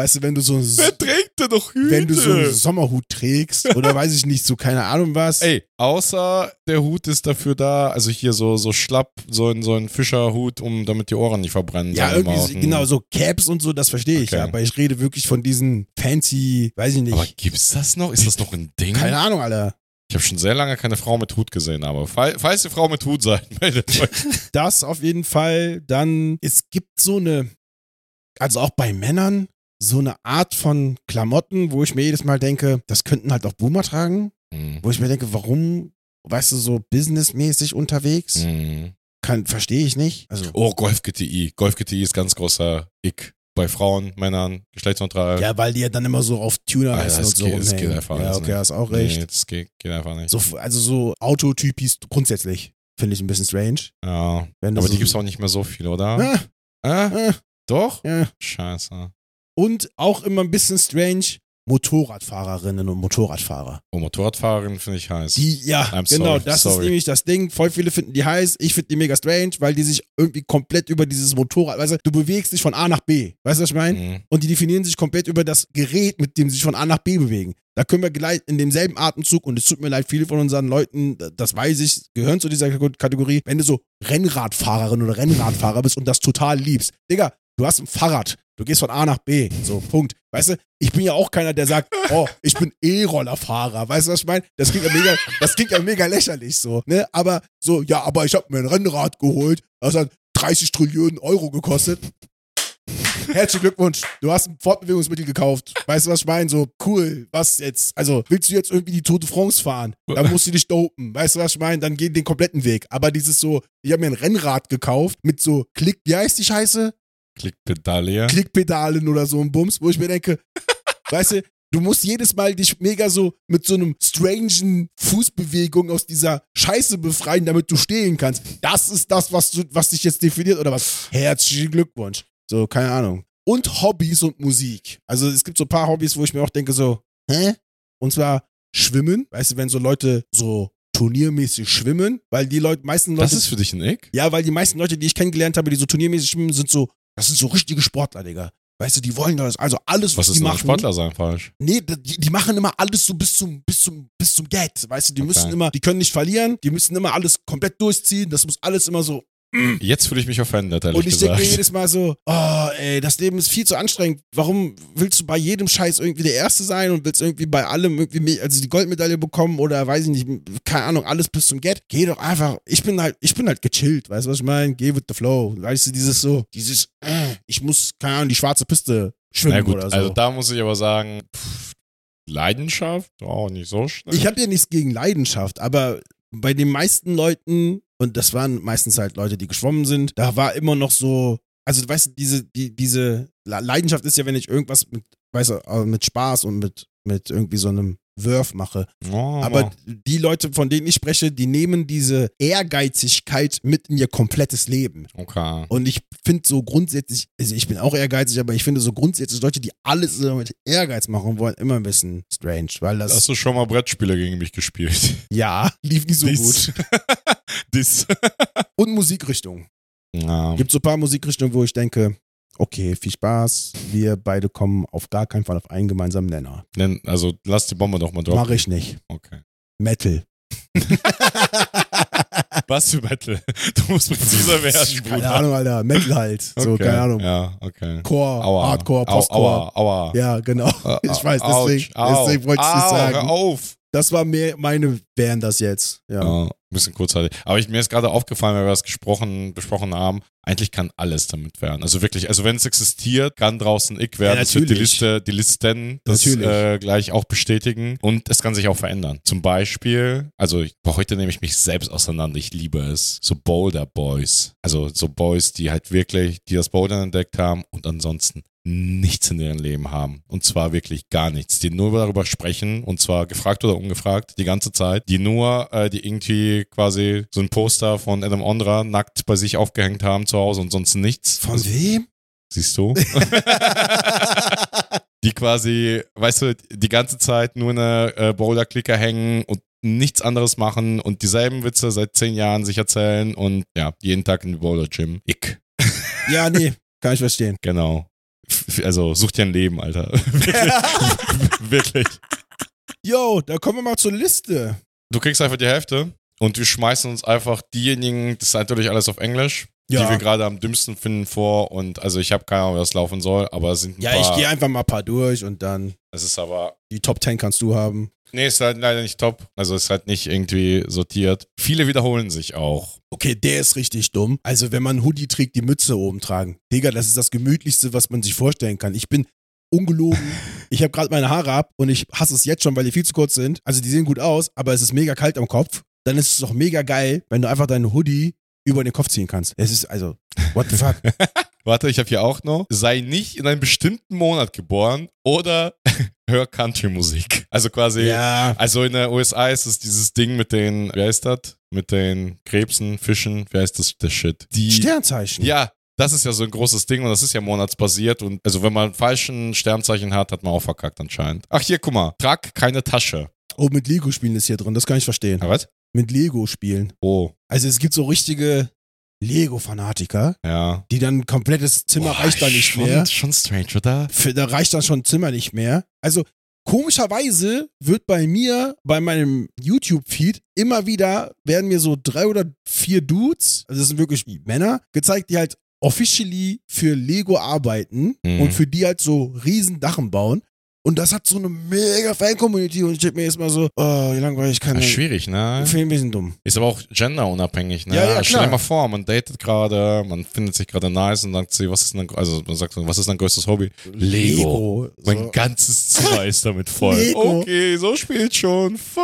weißt du, wenn du so, Wer trägt denn doch Hüte? wenn du so einen Sommerhut trägst <laughs> oder weiß ich nicht, so keine Ahnung was. Ey, außer der Hut ist dafür da, also hier so, so schlapp, so ein, so ein Fischerhut, um damit die Ohren nicht verbrennen. ja, irgendwie, so- genau, so Caps und so, das verstehe ich Okay. ja. Aber ich rede wirklich von diesen fancy, weiß ich nicht. Aber gibt's das noch? Ist das noch ein Ding? keine Ahnung, Alter. Ich habe schon sehr lange keine Frau mit Hut gesehen, aber fall, falls ihr Frau mit Hut seid, <laughs> meldet euch. Das auf jeden Fall. Dann, es gibt so eine, also auch bei Männern, so eine Art von Klamotten, wo ich mir jedes Mal denke, das könnten halt auch Boomer tragen. Hm. Wo ich mir denke, warum, weißt du, so businessmäßig unterwegs? Hm. Kann, verstehe ich nicht. Also, Oh, Golf GTI. Golf GTI ist ganz großer Ick. Bei Frauen, Männern, geschlechtsneutral. ja, weil die ja dann immer so auf Tuner Alter, essen und so geht- das geht einfach Ja, okay, nicht. hast auch recht. Nee, das geht, geht einfach nicht. So, also so Autotypis grundsätzlich finde ich ein bisschen strange. ja. Aber so, die gibt's auch nicht mehr so viel, oder? Ah, Äh? ah, Doch? Ja. Scheiße. Und auch immer ein bisschen strange, Motorradfahrerinnen und Motorradfahrer. Oh, Motorradfahrerin finde ich heiß. Die, ja, I'm genau, sorry, das sorry. ist nämlich das Ding. Voll viele finden die heiß. Ich finde die mega strange, weil die sich irgendwie komplett über dieses Motorrad, weißt du, du bewegst dich von A nach B. Weißt du, was ich meine? Mhm. Und die definieren sich komplett über das Gerät, mit dem sie sich von A nach B bewegen. Da können wir gleich in demselben Atemzug, und es tut mir leid, viele von unseren Leuten, das weiß ich, gehören zu dieser Kategorie, wenn du so Rennradfahrerin oder Rennradfahrer bist und das total liebst. Digga, du hast ein Fahrrad, du gehst von A nach B. So, Punkt. Weißt du, ich bin ja auch keiner, der sagt, oh, ich bin E-Rollerfahrer. Weißt du, was ich meine? Das klingt ja mega, das klingt ja mega lächerlich so, ne? Aber so, ja, aber ich habe mir ein Rennrad geholt, das hat 30 Trillionen Euro gekostet. Herzlichen Glückwunsch, du hast ein Fortbewegungsmittel gekauft. Weißt du, was ich meine? So, cool, was jetzt? Also, willst du jetzt irgendwie die Tour de France fahren? Dann musst du dich dopen. Weißt du, was ich meine? Dann geh den kompletten Weg. Aber dieses so, ich habe mir ein Rennrad gekauft mit so Klick, wie heißt die Scheiße? Klickpedale. Klickpedalen oder so ein Bums, wo ich mir denke, <laughs> weißt du, du musst jedes Mal dich mega so mit so einem strangen Fußbewegung aus dieser Scheiße befreien, damit du stehen kannst. Das ist das, was, du, was dich jetzt definiert oder was? Herzlichen Glückwunsch. So, keine Ahnung. Und Hobbys und Musik. Also es gibt so ein paar Hobbys, wo ich mir auch denke so, hä? Und zwar Schwimmen. Weißt du, wenn so Leute so turniermäßig schwimmen, weil die Leute, meisten Leute Das ist für dich ein Ick? ja, weil die meisten Leute, die ich kennengelernt habe, die so turniermäßig schwimmen, sind so, das sind so richtige Sportler, Digga. Weißt du, die wollen das, also alles, was, Was die machen. Sportler sein falsch? Nee, die, die machen immer alles so bis zum, bis zum, bis zum Get. Weißt du, die Okay. müssen immer, die können nicht verlieren, die müssen immer alles komplett durchziehen, das muss alles immer so. Jetzt fühle ich mich offended, ehrlich Und ich denke mir jedes Mal so, oh, ey, das Leben ist viel zu anstrengend. Warum willst du bei jedem Scheiß irgendwie der Erste sein und willst irgendwie bei allem irgendwie, also die Goldmedaille bekommen oder weiß ich nicht, keine Ahnung, alles bis zum Get? Geh doch einfach, ich bin halt, ich bin halt gechillt, weißt du, was ich meine? Geh with the flow. Weißt du, dieses so, dieses, äh, ich muss, keine Ahnung, die schwarze Piste schwimmen Na gut, oder so. also da muss ich aber sagen, pff, Leidenschaft, auch nicht so schnell. Ich habe ja nichts gegen Leidenschaft, aber bei den meisten Leuten, und das waren meistens halt Leute, die geschwommen sind, da war immer noch so, also weißt du, diese, die, diese Le- Leidenschaft ist ja, wenn ich irgendwas mit, weißt du, äh, mit Spaß und mit, mit irgendwie so einem Wurf mache. Oh, Aber die Leute, von denen ich spreche, die nehmen diese Ehrgeizigkeit mit in ihr komplettes Leben. okay. Und ich finde so grundsätzlich, also ich bin auch ehrgeizig, aber ich finde so grundsätzlich Leute, die alles mit Ehrgeiz machen wollen, immer ein bisschen strange, weil das, Hast du schon mal Brettspiele gegen mich gespielt? ja, lief nicht so Dies. gut. <laughs> Dies. <laughs> Und Musikrichtung. Ja. Gibt so ein paar Musikrichtungen, wo ich denke, okay, viel Spaß. Wir beide kommen auf gar keinen Fall auf einen gemeinsamen Nenner. Nenn- Also lass die Bombe doch mal droppen. Mache ich nicht. Okay. Metal. <laughs> Was für Metal? Du musst präziser werden, keine Bruder. Ahnung, Alter. Metal halt. So, Okay. keine Ahnung. Ja, okay. Core, Aua. Hardcore, Postcore. Aua, aua. Ja, genau. <laughs> Ich weiß, deswegen, deswegen wollte ich es nicht sagen. Hör auf. Das war mehr, meine wären das jetzt. Ja. Ein bisschen kurzzeitig. Aber ich, mir ist gerade aufgefallen, wenn wir das gesprochen, besprochen haben, eigentlich kann alles damit werden. Also wirklich, also wenn es existiert, kann draußen ich werden. Ja, das wird die. Liste, die Listen das äh, gleich auch bestätigen. Und es kann sich auch verändern. Zum Beispiel, also ich, heute nehme ich mich selbst auseinander. Ich liebe es. So Boulder Boys. Also so Boys, die halt wirklich, die das Bouldern entdeckt haben und ansonsten nichts in ihrem Leben haben. Und zwar wirklich gar nichts. Die nur darüber sprechen, und zwar gefragt oder ungefragt, die ganze Zeit. Die nur, äh, die irgendwie quasi so ein Poster von Adam Ondra nackt bei sich aufgehängt haben zu Hause und sonst nichts. Von Also, wem? siehst du? <laughs> <laughs> die quasi, weißt du, die ganze Zeit nur eine äh, Boulder-Klicker hängen und nichts anderes machen und dieselben Witze seit zehn Jahren sich erzählen und ja, jeden Tag in Boulder-Gym. Ich. <laughs> ja, nee, kann ich verstehen. Genau. Also such dir ein Leben, Alter. Wirklich. Wirklich. Yo, da kommen wir mal zur Liste. Du kriegst einfach die Hälfte und wir schmeißen uns einfach diejenigen, das ist natürlich alles auf Englisch, die wir gerade am dümmsten finden vor und also ich habe keine Ahnung, wie das laufen soll, aber es sind ein Ja, ich paar. gehe einfach mal ein paar durch und dann Es ist aber die Top 10 kannst du haben. Nee, ist halt leider nicht top. Also ist halt nicht irgendwie sortiert. Viele wiederholen sich auch. Okay, der ist richtig dumm. Also, wenn man einen Hoodie trägt, die Mütze oben tragen. Digga, das ist das gemütlichste, was man sich vorstellen kann. Ich bin ungelogen. <laughs> ich habe gerade meine Haare ab und ich hasse es jetzt schon, weil die viel zu kurz sind. Also, die sehen gut aus, aber es ist mega kalt am Kopf. Dann ist es doch mega geil, wenn du einfach deinen Hoodie über den Kopf ziehen kannst. Es ist also, what the fuck? <laughs> Warte, ich habe hier auch noch. Sei nicht in einem bestimmten Monat geboren oder <laughs> hör Country-Musik. Also quasi, ja. also in der USA ist es dieses Ding mit den, wie heißt das? Mit den Krebsen, Fischen, wie heißt das, der Shit? Die, Sternzeichen. Ja, das ist ja so ein großes Ding und das ist ja monatsbasiert. Und also wenn man einen falschen Sternzeichen hat, hat man auch verkackt anscheinend. Ach hier, guck mal, trag keine Tasche. Oh, mit Lego spielen ist hier drin, das kann ich verstehen. Ja, was? Mit Lego spielen. Oh, Also es gibt so richtige Lego-Fanatiker, ja. die dann komplettes Zimmer Boah, reicht da nicht schon, mehr. Schon strange, oder? Für, da reicht dann schon ein Zimmer nicht mehr. Also komischerweise wird bei mir, bei meinem YouTube-Feed, immer wieder, werden mir so drei oder vier Dudes, also das sind wirklich Männer, gezeigt, die halt officially für Lego arbeiten Mhm. und für die halt so riesen Dachen bauen. Und das hat so eine mega Fan-Community und ich denke mir jetzt mal so, oh, wie langweilig kann Ja, ich. schwierig, ne? Ich finde ein bisschen dumm. Ist aber auch genderunabhängig, ne? Ja, ja, Stell dir mal vor, man datet gerade, man findet sich gerade nice und sagt sie, was ist denn, dein- also man sagt was ist dein größtes Hobby? Lego. Mein So. ganzes Zimmer ist damit voll. <laughs> Lego. Okay, so spielt schon. Fuck.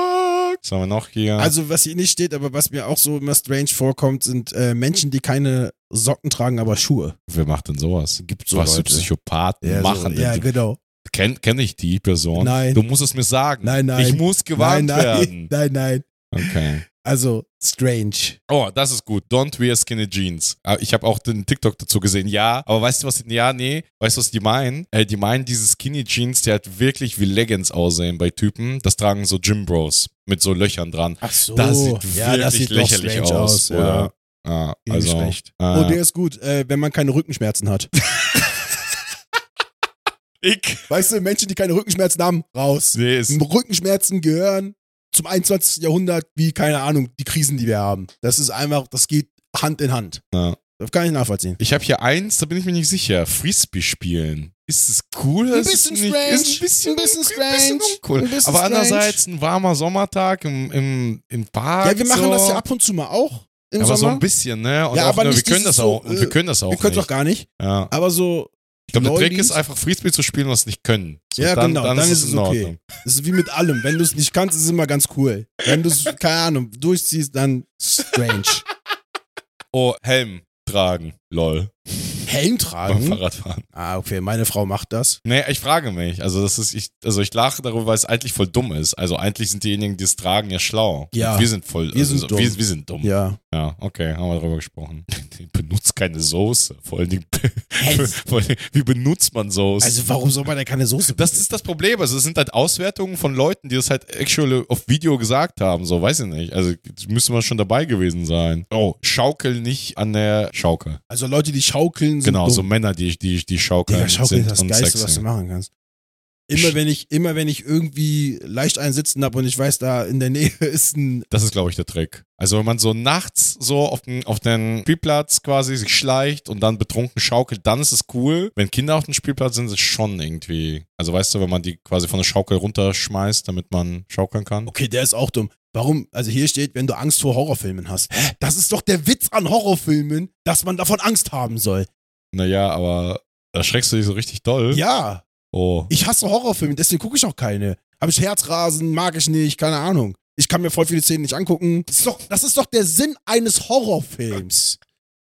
Was haben wir noch hier? Also, was hier nicht steht, aber was mir auch so immer strange vorkommt, sind äh, Menschen, die keine Socken tragen, aber Schuhe. Wer macht denn sowas? Gibt so was Leute. Psychopathen Ja, machen so, ja, genau. Kenn, kenn ich die Person? Nein. Du musst es mir sagen. Nein, nein. Ich muss gewarnt nein, nein, werden. <laughs> Nein, nein. Okay. Also, strange. Oh, das ist gut. Don't wear skinny jeans. Ah, Ich habe auch den TikTok dazu gesehen. Ja, aber weißt du was? Ja, nee. Weißt du, was die meinen? Äh, die meinen diese skinny Jeans, die halt wirklich wie Leggings aussehen bei Typen. Das tragen so Gym Bros mit so Löchern dran. Ach so. Das sieht ja, das wirklich sieht doch lächerlich strange aus, Ja. oder? Ah, also, schlecht. äh, oh, der ist gut, äh, wenn man keine Rückenschmerzen hat. <laughs> ich. weißt du, Menschen, die keine Rückenschmerzen haben, raus. Nee, ist, Rückenschmerzen gehören zum 21. Jahrhundert wie, keine Ahnung, die Krisen, die wir haben. Das ist einfach, das geht Hand in Hand. ja. Das kann ich nachvollziehen. Ich habe hier eins, da bin ich mir nicht sicher. Frisbee spielen. Ist es cool? Ein ist bisschen nicht? strange. Ist ein bisschen, Ein bisschen Ein strange. bisschen uncool. Ein bisschen Aber strange. andererseits ein warmer Sommertag im, im, im Park. Ja, wir machen so. das ja ab und zu mal auch im aber so Sommer. ein bisschen, ne? Und Ja, auch aber nur, wir können das auch. so, und äh, wir können das auch. wir können es doch gar nicht. Ja. Aber so. Ich glaube, der Trick ist einfach Frisbee zu spielen und es nicht können. So, Ja, dann, genau, Dann, dann ist ist es es okay. Das ist wie mit allem. Wenn du es nicht kannst, ist es immer ganz cool. Wenn du es, <laughs> keine Ahnung, durchziehst, dann strange. Oh, Helm tragen. Lol. Helm Beim tragen? Fahrradfahren. Ah, okay, meine Frau macht das. Nee, ich frage mich. Also, das ist, ich, also ich lache darüber, weil es eigentlich voll dumm ist. Also, eigentlich sind diejenigen, die es tragen, ja schlau. Ja. Und wir sind voll. Wir also, sind dumm. Wir, wir sind dumm. Ja. Ja, okay, haben wir darüber gesprochen. <laughs> Benutzt keine Soße. Vor allen Dingen, <laughs> Hä? vor allen Dingen, wie benutzt man Soße? Also, warum soll man da keine Soße das ist das Problem. Also, es sind halt Auswertungen von Leuten, die das halt actually auf Video gesagt haben. So, weiß ich nicht. Also, müsste man schon dabei gewesen sein. Oh, schaukel nicht an der Schaukel. Also, Leute, die schaukeln, sind Genau, dumm. so Männer, die, die, die schaukeln. Digga, schaukeln sind ist das und Geilste, was du machen kannst. Immer wenn ich, immer wenn ich irgendwie leicht einsitzen habe und ich weiß, da in der Nähe <laughs> ist ein. Das ist, glaube ich, der Trick. Also, wenn man so nachts so auf den, auf den Spielplatz quasi sich schleicht und dann betrunken schaukelt, dann ist es cool. Wenn Kinder auf dem Spielplatz sind, ist es schon irgendwie. Also, weißt du, wenn man die quasi von der Schaukel runterschmeißt, damit man schaukeln kann. Okay, der ist auch dumm. Warum? Also hier steht, wenn du Angst vor Horrorfilmen hast. Hä? Das ist doch der Witz an Horrorfilmen, dass man davon Angst haben soll. Naja, aber da schreckst du dich so richtig doll. Ja, Oh. ich hasse Horrorfilme, deswegen gucke ich auch keine. Habe ich Herzrasen, mag ich nicht, keine Ahnung. Ich kann mir voll viele Szenen nicht angucken. Das ist doch, das ist doch der Sinn eines Horrorfilms.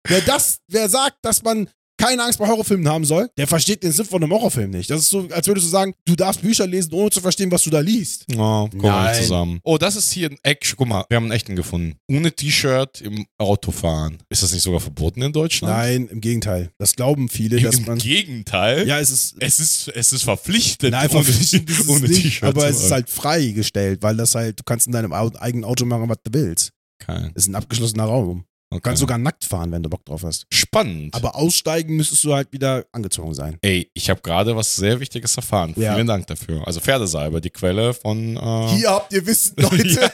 Wer das, wer sagt, dass man keine Angst bei Horrorfilmen haben soll, der versteht den Sinn von einem Horrorfilm nicht. Das ist so, als würdest du sagen, du darfst Bücher lesen, ohne zu verstehen, was du da liest. Oh, guck mal Nein. zusammen. Oh, das ist hier ein Action. Guck mal, wir haben einen echten gefunden. Ohne T-Shirt im Auto fahren. Ist das nicht sogar verboten in Deutschland? Nein, im Gegenteil. Das glauben viele, Im, dass Im man. Gegenteil. Ja, es ist. Es ist, es ist verpflichtet. Nein, verpflichtend ohne T-Shirt. aber es ist halt freigestellt, weil das halt, du kannst in deinem eigenen Auto machen, was du willst. Kein. Es ist ein abgeschlossener Raum. Du Okay. kannst sogar nackt fahren, wenn du Bock drauf hast. Spannend. Aber aussteigen müsstest du halt wieder angezogen sein. Ey, ich habe gerade was sehr Wichtiges erfahren. Ja. Vielen Dank dafür. Also Pferdesalbe, die Quelle von. Äh, Hier habt ihr Wissen, <laughs> Leute.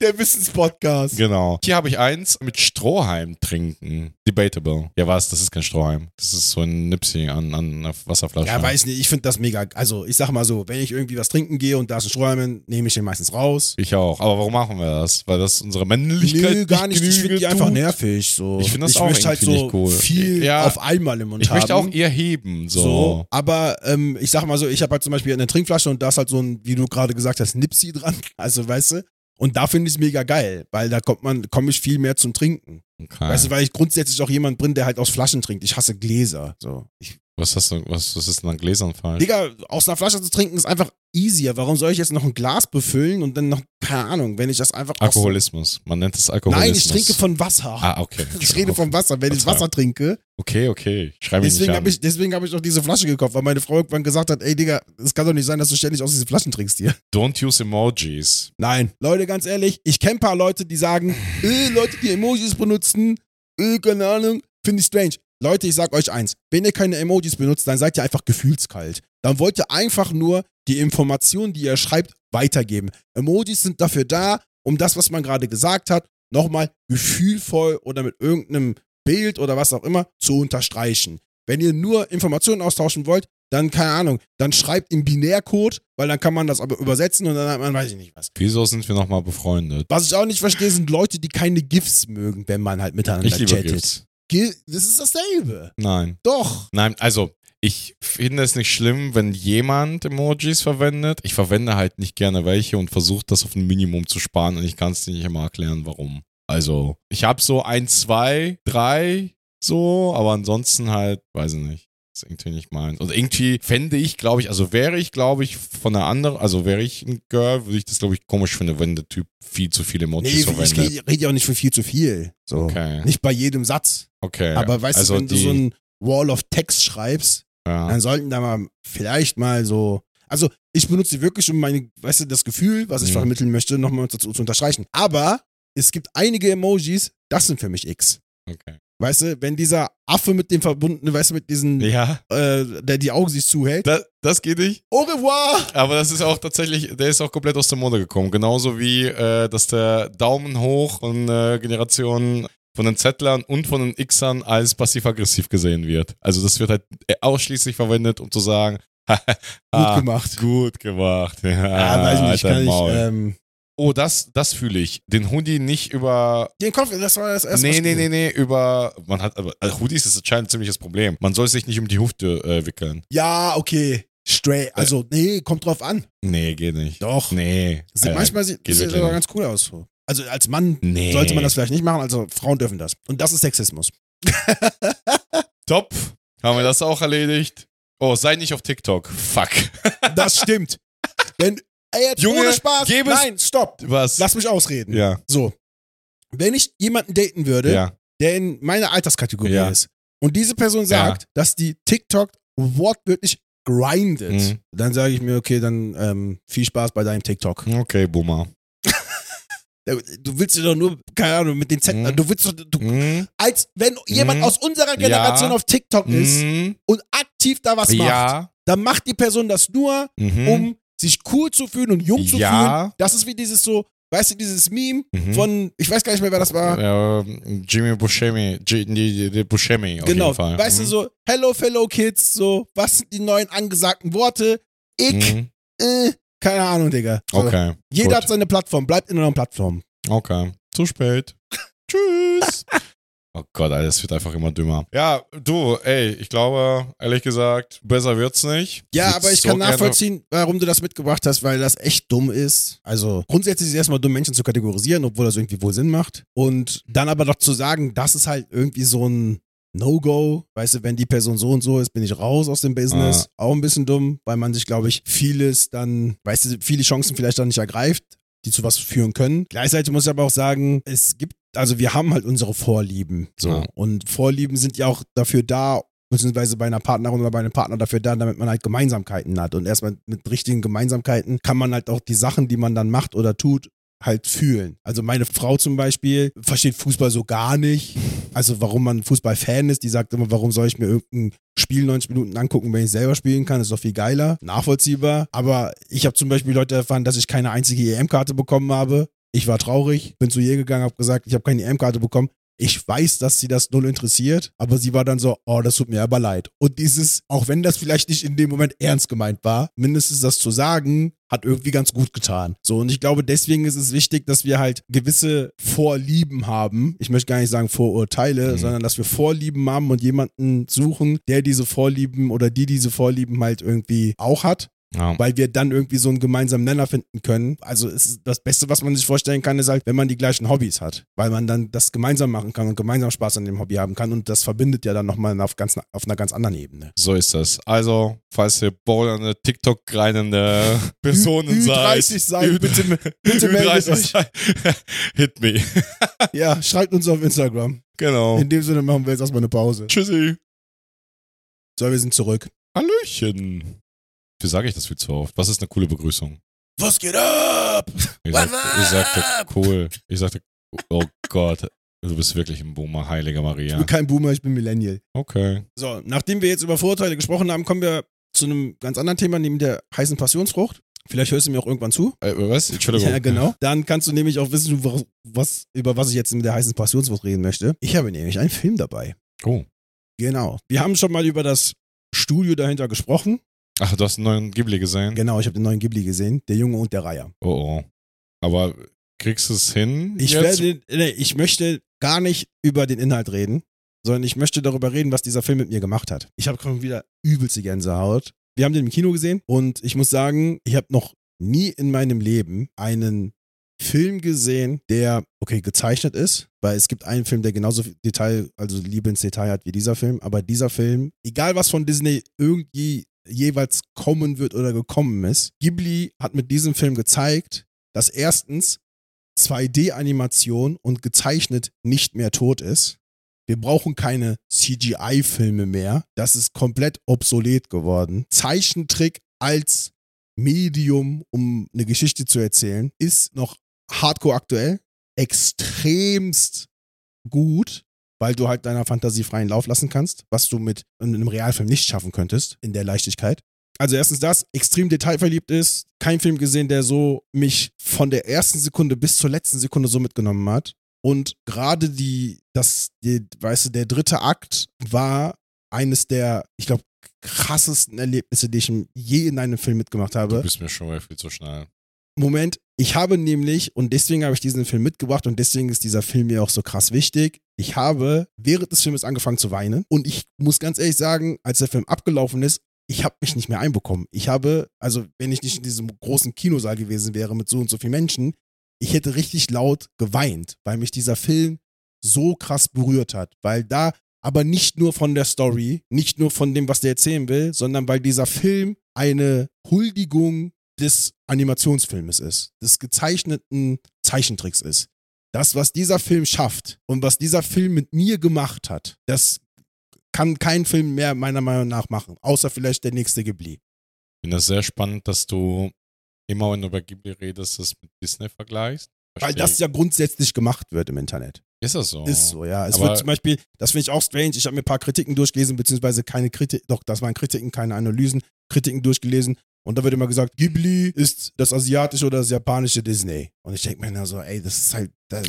Der Wissenspodcast. Genau. Hier habe ich eins mit Strohhalm trinken. Debatable. Ja, was? Das ist kein Strohhalm. Das ist so ein Nipsi an, an einer Wasserflasche. Ja, weiß nicht, ich finde das mega. Also, ich sag mal so, wenn ich irgendwie was trinken gehe und da ist ein Strohhalm, nehme ich den meistens raus. Ich auch. Aber warum machen wir das? Weil das unsere Männlichkeit Nö, gar nicht. Ich finde die einfach? Nervig. So. Ich finde das ich auch möchte halt so cool. viel Ja. auf einmal im Mund Ich haben. möchte auch eher heben. So. So, aber ähm, ich sag mal so, ich habe halt zum Beispiel eine Trinkflasche und da ist halt so ein, wie du gerade gesagt hast, Nipsi dran. <laughs> Also, weißt du? Und da finde ich es mega geil, weil da kommt man, komme ich viel mehr zum Trinken. Okay. Weißt du, weil ich grundsätzlich auch jemand bin, der halt aus Flaschen trinkt. Ich hasse Gläser. So. Ich Was hast du, was, was ist denn an Gläsern falsch? Digga, aus einer Flasche zu trinken ist einfach easier. Warum soll ich jetzt noch ein Glas befüllen und dann noch, keine Ahnung, wenn ich das einfach Alkoholismus. Man nennt es Alkoholismus. Nein, ich trinke von Wasser. Ah, okay. <laughs> ich rede vom Wasser. Wenn ich. Wasser trinke, Okay, okay. Schreib mich deswegen habe ich, deswegen hab ich auch diese Flasche gekauft, weil meine Frau irgendwann gesagt hat, ey Digga, es kann doch nicht sein, dass du ständig aus diesen Flaschen trinkst hier. Don't use Emojis. Nein, Leute, ganz ehrlich, ich kenne ein paar Leute, die sagen, äh, Leute, die Emojis benutzen, äh, keine Ahnung, finde ich strange. Leute, ich sag euch eins, wenn ihr keine Emojis benutzt, dann seid ihr einfach gefühlskalt. Dann wollt ihr einfach nur die Informationen, die ihr schreibt, weitergeben. Emojis sind dafür da, um das, was man gerade gesagt hat, nochmal gefühlvoll oder mit irgendeinem Bild oder was auch immer zu unterstreichen. Wenn ihr nur Informationen austauschen wollt, dann, keine Ahnung, dann schreibt im Binärcode, weil dann kann man das aber übersetzen und dann hat man, weiß ich nicht was. Wieso sind wir nochmal befreundet? Was ich auch nicht verstehe, sind Leute, die keine GIFs mögen, wenn man halt miteinander Ich liebe chattet. GIFs. Das ist dasselbe. Nein. Doch. Nein, also ich finde es nicht schlimm, wenn jemand Emojis verwendet. Ich verwende halt nicht gerne welche und versuche das auf ein Minimum zu sparen und ich kann es dir nicht immer erklären, warum. Also, ich habe so ein, zwei, drei so, aber ansonsten halt, weiß ich nicht. Ist irgendwie nicht meins. Und irgendwie fände ich, glaube ich, also wäre ich, glaube ich, von einer anderen, also wäre ich ein Girl, würde ich das, glaube ich, komisch finden, wenn der Typ viel zu viele Emojis Nee, ich verwendet. rede red ja auch nicht für viel zu viel. So. Okay. Nicht bei jedem Satz. Okay. Aber weißt also du, wenn du so ein Wall of Text schreibst, ja. dann sollten da mal vielleicht mal so. Also, ich benutze sie wirklich, um meine, weißt du, das Gefühl, was ich Mhm. vermitteln möchte, nochmal zu, zu unterstreichen. Aber es gibt einige Emojis, das sind für mich X. Okay. Weißt du, wenn dieser Affe mit dem verbundenen, weißt du, mit diesen, Ja, äh, der die Augen sich zuhält. das, das geht nicht. Au revoir! Aber das ist auch tatsächlich, der ist auch komplett aus der Mode gekommen. Genauso wie, äh, dass der Daumen hoch von äh, Generationen von den Zettlern und von den Xern als passiv-aggressiv gesehen wird. Also das wird halt ausschließlich verwendet, um zu sagen, Gut ah, gemacht. Gut gemacht. <laughs> Ja, Ja, weiß ich nicht, halt dein kann ich, Maul. ähm, oh, das, das fühle ich. Den Hoodie nicht über. den Kopf, das war das erste Nee, nee, nee, nee, über. Man hat aber. Also Hoodies ist anscheinend ein ziemliches Problem. Man soll sich nicht um die Hüfte äh, wickeln. Ja, okay. Straight, also, nee, kommt drauf an. Nee, geht nicht. Doch. Nee. Sieht, Äh, manchmal sieht aber nicht. ganz cool aus. so. Also als Mann Nee. sollte man das vielleicht nicht machen, also Frauen dürfen das. Und das ist Sexismus. <laughs> Top. Haben wir das auch erledigt? Oh, sei nicht auf TikTok. Fuck. Das stimmt. Wenn, ey, jetzt Junge, ohne Spaß. gib es- Nein, stopp. Was? Lass mich ausreden. Ja. So. Wenn ich jemanden daten würde, Ja. der in meiner Alterskategorie Ja. ist und diese Person sagt, dass die TikTok wortwörtlich grindet, Mhm. dann sage ich mir, okay, dann ähm, viel Spaß bei deinem TikTok. Okay, Boomer. <laughs> Du willst dir doch nur, keine Ahnung, mit den Zetteln, Mhm. du willst doch, du, Mhm. als wenn jemand Mhm. aus unserer Generation Ja. auf TikTok ist Mhm. und aktiv da was macht, Ja. dann macht die Person das nur, Mhm. um sich cool zu fühlen und jung zu Ja. fühlen. Das ist wie dieses so, weißt du, dieses Meme Mhm. von, ich weiß gar nicht mehr, wer das war. Ja, Jimmy Buscemi. G Buscemi auf genau, jeden Fall. weißt du, Mhm. so, hello fellow kids, so, was sind die neuen angesagten Worte? Ich, Mhm. äh, keine Ahnung, Digga. So. Okay. Jeder gut. hat seine Plattform, bleibt in einer Plattform. Okay. Zu spät. <laughs> Tschüss. Oh Gott, Alter, das wird einfach immer dümmer. Ja, du, ey, ich glaube, ehrlich gesagt, besser wird's nicht. Ja, aber ich so kann nachvollziehen, warum du das mitgebracht hast, weil das echt dumm ist. Also grundsätzlich ist es erstmal dumm, Menschen zu kategorisieren, obwohl das irgendwie wohl Sinn macht. Und dann aber doch zu sagen, das ist halt irgendwie so ein No-Go. Weißt du, wenn die Person so und so ist, bin ich raus aus dem Business. Auch ein bisschen dumm, weil man sich, glaube ich, vieles dann, weißt du, viele Chancen vielleicht dann nicht ergreift, die zu was führen können. Gleichzeitig muss ich aber auch sagen, es gibt, also wir haben halt unsere Vorlieben. So. Ja. Und Vorlieben sind ja auch dafür da, beziehungsweise bei einer Partnerin oder bei einem Partner dafür da, damit man halt Gemeinsamkeiten hat. Und erstmal mit richtigen Gemeinsamkeiten kann man halt auch die Sachen, die man dann macht oder tut, halt fühlen. Also meine Frau zum Beispiel versteht Fußball so gar nicht. Also warum man Fußballfan ist, die sagt immer, warum soll ich mir irgendein Spiel 90 Minuten angucken, wenn ich selber spielen kann, ist doch viel geiler, nachvollziehbar. Aber ich habe zum Beispiel Leute erfahren, dass ich keine einzige EM-Karte bekommen habe. Ich war traurig, bin zu ihr gegangen, habe gesagt, ich habe keine EM-Karte bekommen. Ich weiß, dass sie das null interessiert, aber sie war dann so, oh, das tut mir aber leid. Und dieses, auch wenn das vielleicht nicht in dem Moment ernst gemeint war, mindestens das zu sagen, hat irgendwie ganz gut getan. So, und ich glaube, deswegen ist es wichtig, dass wir halt gewisse Vorlieben haben. Ich möchte gar nicht sagen Vorurteile, Mhm. sondern dass wir Vorlieben haben und jemanden suchen, der diese Vorlieben oder die diese Vorlieben halt irgendwie auch hat. Ja. weil wir dann irgendwie so einen gemeinsamen Nenner finden können. Also ist das Beste, was man sich vorstellen kann, ist halt, wenn man die gleichen Hobbys hat, weil man dann das gemeinsam machen kann und gemeinsam Spaß an dem Hobby haben kann und das verbindet ja dann nochmal auf, ganz, auf einer ganz anderen Ebene. So ist das. Also, falls ihr bouldernde, TikTok-greinende <laughs> Personen Ü- seid, Ü30 seid, Ü- bitte, bitte meldet Ü30 euch. <laughs> hit me. <laughs> Ja, schreibt uns auf Instagram. Genau. In dem Sinne machen wir jetzt erstmal eine Pause. Tschüssi. So, wir sind zurück. Hallöchen. Wie sage ich das viel zu oft? Was ist eine coole Begrüßung? Was geht ab? Ich, sag, ich sagte cool. Ich sagte, oh Gott, du bist wirklich ein Boomer, heilige Ich Maria. bin kein Boomer, ich bin Millennial. Okay. So, nachdem wir jetzt über Vorurteile gesprochen haben, kommen wir zu einem ganz anderen Thema, neben der heißen Passionsfrucht. Vielleicht hörst du mir auch irgendwann zu. Äh, was? Entschuldigung. <laughs> Ja, genau. Dann kannst du nämlich auch wissen, was, was, über was ich jetzt mit der heißen Passionsfrucht reden möchte. Ich habe nämlich einen Film dabei. Oh. Genau. Wir haben schon mal über das Studio dahinter gesprochen. Ach, du hast einen neuen Ghibli gesehen? Genau, ich habe den neuen Ghibli gesehen, Der Junge und der Reiher. Oh, oh. Aber kriegst du es hin? Ich, jetzt? werde, nee, ich möchte gar nicht über den Inhalt reden, sondern ich möchte darüber reden, was dieser Film mit mir gemacht hat. Ich habe wieder übelste Gänsehaut. Wir haben den im Kino gesehen und ich muss sagen, ich habe noch nie in meinem Leben einen Film gesehen, der, okay, gezeichnet ist, weil es gibt einen Film, der genauso viel Detail, also Liebe ins Detail hat wie dieser Film, aber dieser Film, egal was von Disney irgendwie jeweils kommen wird oder gekommen ist, Ghibli hat mit diesem Film gezeigt, dass erstens 2D-Animation und gezeichnet nicht mehr tot ist. Wir brauchen keine CGI-Filme mehr. Das ist komplett obsolet geworden. Zeichentrick als Medium, um eine Geschichte zu erzählen, ist noch hardcore aktuell, extremst gut, weil du halt deiner Fantasie freien Lauf lassen kannst, was du mit einem Realfilm nicht schaffen könntest in der Leichtigkeit. Also erstens das, extrem detailverliebt ist, kein Film gesehen, der so mich von der ersten Sekunde bis zur letzten Sekunde so mitgenommen hat. Und gerade die, das, die, weißt du, der dritte Akt war eines der, ich glaube, krassesten Erlebnisse, die ich je in einem Film mitgemacht Du habe. bist mir schon mal viel zu schnell. Moment, ich habe nämlich, und deswegen habe ich diesen Film mitgebracht und deswegen ist dieser Film mir auch so krass wichtig, ich habe während des Filmes angefangen zu weinen und ich muss ganz ehrlich sagen, als der Film abgelaufen ist, ich habe mich nicht mehr einbekommen. Ich habe, also wenn ich nicht in diesem großen Kinosaal gewesen wäre mit so und so vielen Menschen, ich hätte richtig laut geweint, weil mich dieser Film so krass berührt hat, weil da aber nicht nur von der Story, nicht nur von dem, was der erzählen will, sondern weil dieser Film eine Huldigung des Animationsfilmes ist, des gezeichneten Zeichentricks ist. Das, was dieser Film schafft und was dieser Film mit mir gemacht hat, das kann kein Film mehr meiner Meinung nach machen, außer vielleicht der nächste Ghibli. Ich finde das sehr spannend, dass du immer, wenn du über Ghibli redest, das mit Disney vergleichst. Weil Verstehe das ja grundsätzlich gemacht wird im Internet. Ist das so? Ist so, ja. Es Aber- wird zum Beispiel, das finde ich auch strange, ich habe mir ein paar Kritiken durchgelesen, beziehungsweise keine Kritik, doch, das waren Kritiken, keine Analysen, Kritiken durchgelesen. Und da wird immer gesagt, Ghibli ist das asiatische oder das japanische Disney. Und ich denke mir nur so, ey, das ist halt. Das,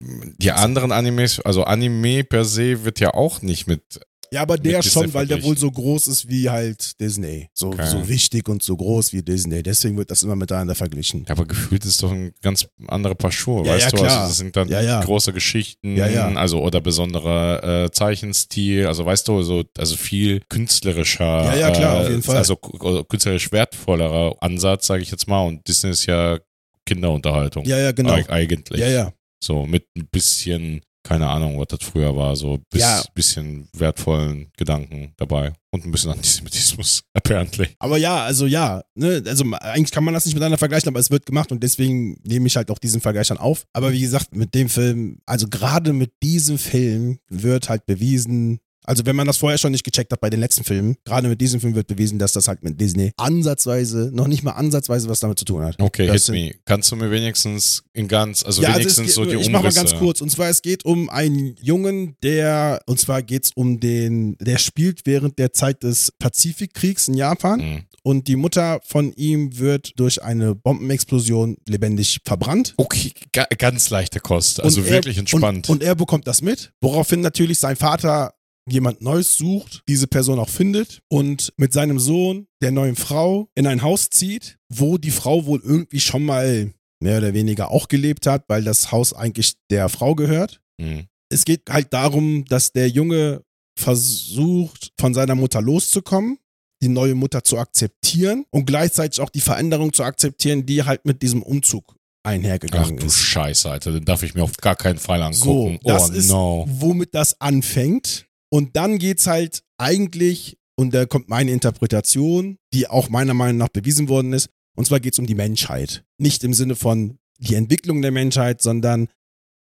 Die anderen Animes, also Anime per se wird ja auch nicht mit. Ja, aber der schon, weil der wohl so groß ist wie halt Disney. So, Okay. so wichtig und so groß wie Disney. Deswegen wird das immer miteinander verglichen. Aber gefühlt ist doch ein ganz andere Paar Schuhe, Ja, weißt ja, du? klar. Also das sind dann Ja, ja. große Geschichten, Ja, ja. also oder besonderer äh, Zeichenstil, also weißt du, so, also viel künstlerischer, Ja, ja, klar, äh, auf jeden Fall. also künstlerisch wertvollerer Ansatz, sage ich jetzt mal. Und Disney ist ja Kinderunterhaltung. Ja, ja, genau. Eig- Eigentlich. Ja, ja. So mit ein bisschen, keine Ahnung, was das früher war, so bis, Ja. bisschen wertvollen Gedanken dabei. Und ein bisschen <laughs> Antisemitismus, apparently. Aber ja, also ja, ne, also eigentlich kann man das nicht miteinander vergleichen, aber es wird gemacht und deswegen nehme ich halt auch diesen Vergleich dann auf. Aber wie gesagt, mit dem Film, also gerade mit diesem Film wird halt bewiesen, also wenn man das vorher schon nicht gecheckt hat bei den letzten Filmen, gerade mit diesem Film wird bewiesen, dass das halt mit Disney ansatzweise, noch nicht mal ansatzweise was damit zu tun hat. Okay, Das hit me. Kannst du mir wenigstens in ganz, also ja, wenigstens also es so die ich mache mal Umrisse. ganz kurz. Und zwar, es geht um einen Jungen, der, und zwar geht es um den, der spielt während der Zeit des Pazifikkriegs in Japan. Mhm. Und die Mutter von ihm wird durch eine Bombenexplosion lebendig verbrannt. Okay, ga, ganz leichte Kost, also er- wirklich entspannt. Und, und er bekommt das mit, woraufhin natürlich sein Vater jemand Neues sucht, diese Person auch findet und mit seinem Sohn, der neuen Frau, in ein Haus zieht, wo die Frau wohl irgendwie schon mal mehr oder weniger auch gelebt hat, weil das Haus eigentlich der Frau gehört. Mhm. Es geht halt darum, dass der Junge versucht, von seiner Mutter loszukommen, die neue Mutter zu akzeptieren und gleichzeitig auch die Veränderung zu akzeptieren, die halt mit diesem Umzug Ach einhergegangen du ist. Scheiße, Alter. Den darf ich mir auf gar keinen Fall So, angucken. das oh ist, no. womit das anfängt. Und dann geht's halt eigentlich, und da kommt meine Interpretation, die auch meiner Meinung nach bewiesen worden ist, und zwar geht's um die Menschheit. Nicht im Sinne von die Entwicklung der Menschheit, sondern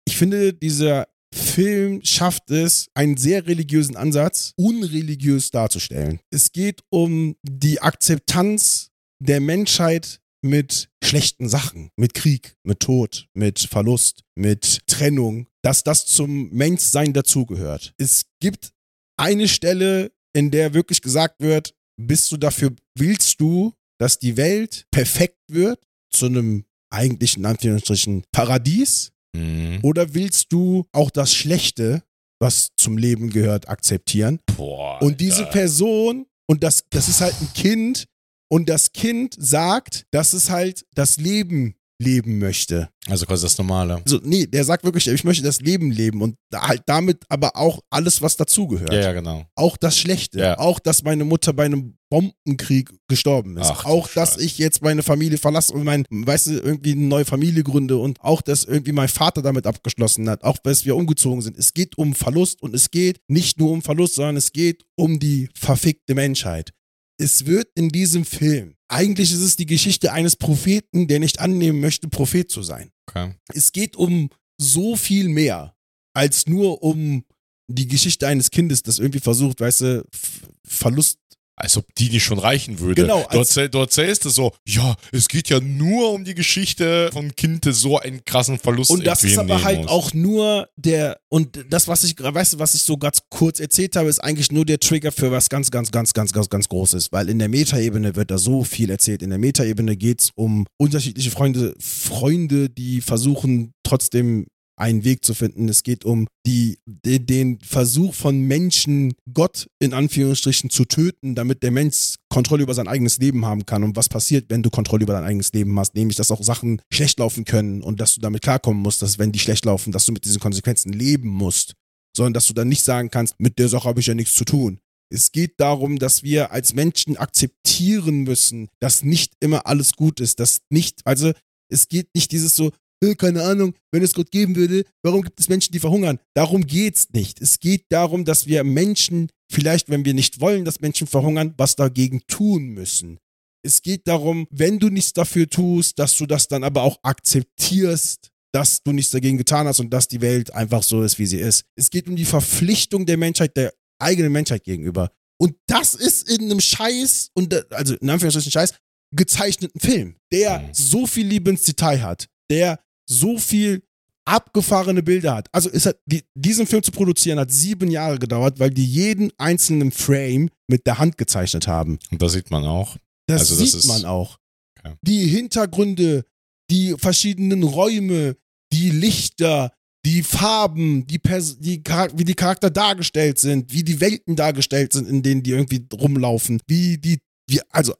ich finde, dieser Film schafft es, einen sehr religiösen Ansatz unreligiös darzustellen. Es geht um die Akzeptanz der Menschheit mit schlechten Sachen, mit Krieg, mit Tod, mit Verlust, mit Trennung, dass das zum Menschsein dazugehört. Es gibt eine Stelle, in der wirklich gesagt wird, bist du dafür, willst du, dass die Welt perfekt wird zu einem eigentlichen Anführungsstrichen Paradies Mhm. oder willst du auch das Schlechte, was zum Leben gehört, akzeptieren? Boah. Und diese. Person, und das, das ist halt ein Kind, und das Kind sagt, dass es halt das Leben leben möchte. Also quasi das Normale. Also, nee, der sagt wirklich, ich möchte das Leben leben und halt damit aber auch alles, was dazugehört. Ja, ja, genau. Auch das Schlechte. Ja. Auch, dass meine Mutter bei einem Bombenkrieg gestorben ist. Ach, auch, dass Scheiße. ich jetzt meine Familie verlasse und mein, weißt du, irgendwie eine neue Familie gründe und auch, dass irgendwie mein Vater damit abgeschlossen hat, auch bis wir umgezogen sind. Es geht um Verlust und es geht nicht nur um Verlust, sondern es geht um die verfickte Menschheit. Es wird in diesem Film, eigentlich ist es die Geschichte eines Propheten, der nicht annehmen möchte, Prophet zu sein Okay. es geht um so viel mehr als nur um die Geschichte eines Kindes, das irgendwie versucht, weißt du, Verlust. Als ob die nicht schon reichen würde. Genau, Du, als- erzähl, du es so, ja, es geht ja nur um die Geschichte von Kind, der so einen krassen Verlust Und das ist aber halt muss. auch nur der, und das, was ich, weißt du, was ich so ganz kurz erzählt habe, ist eigentlich nur der Trigger für was ganz, ganz, ganz, ganz, ganz, ganz Großes. Weil in der Metaebene wird da so viel erzählt. In der Metaebene geht's um unterschiedliche Freunde, Freunde, die versuchen trotzdem einen Weg zu finden. Es geht um die, de, den Versuch von Menschen, Gott in Anführungsstrichen zu töten, damit der Mensch Kontrolle über sein eigenes Leben haben kann. Und was passiert, wenn du Kontrolle über dein eigenes Leben hast? Nämlich, dass auch Sachen schlecht laufen können und dass du damit klarkommen musst, dass wenn die schlecht laufen, dass du mit diesen Konsequenzen leben musst. Sondern dass du dann nicht sagen kannst, mit der Sache habe ich ja nichts zu tun. Es geht darum, dass wir als Menschen akzeptieren müssen, dass nicht immer alles gut ist, dass nicht, also es geht nicht dieses so, keine Ahnung, wenn es Gott geben würde, warum gibt es Menschen, die verhungern? Darum geht's nicht. Es geht darum, dass wir Menschen, vielleicht wenn wir nicht wollen, dass Menschen verhungern, was dagegen tun müssen. Es geht darum, wenn du nichts dafür tust, dass du das dann aber auch akzeptierst, dass du nichts dagegen getan hast und dass die Welt einfach so ist, wie sie ist. Es geht um die Verpflichtung der Menschheit, der eigenen Menschheit gegenüber. Und das ist in einem Scheiß, und also in Anführungsstrichen Scheiß, gezeichneten Film, der Mhm. so viel Liebe ins Detail hat, der so viel abgefahrene Bilder hat. Also es hat, die, diesen Film zu produzieren hat sieben Jahre gedauert, weil die jeden einzelnen Frame mit der Hand gezeichnet haben. Und das sieht man auch. Das Also das sieht ist- man auch. Okay. Die Hintergründe, die verschiedenen Räume, die Lichter, die Farben, die, Pers die wie die Charakter dargestellt sind, wie die Welten dargestellt sind, in denen die irgendwie rumlaufen, wie die, wie, also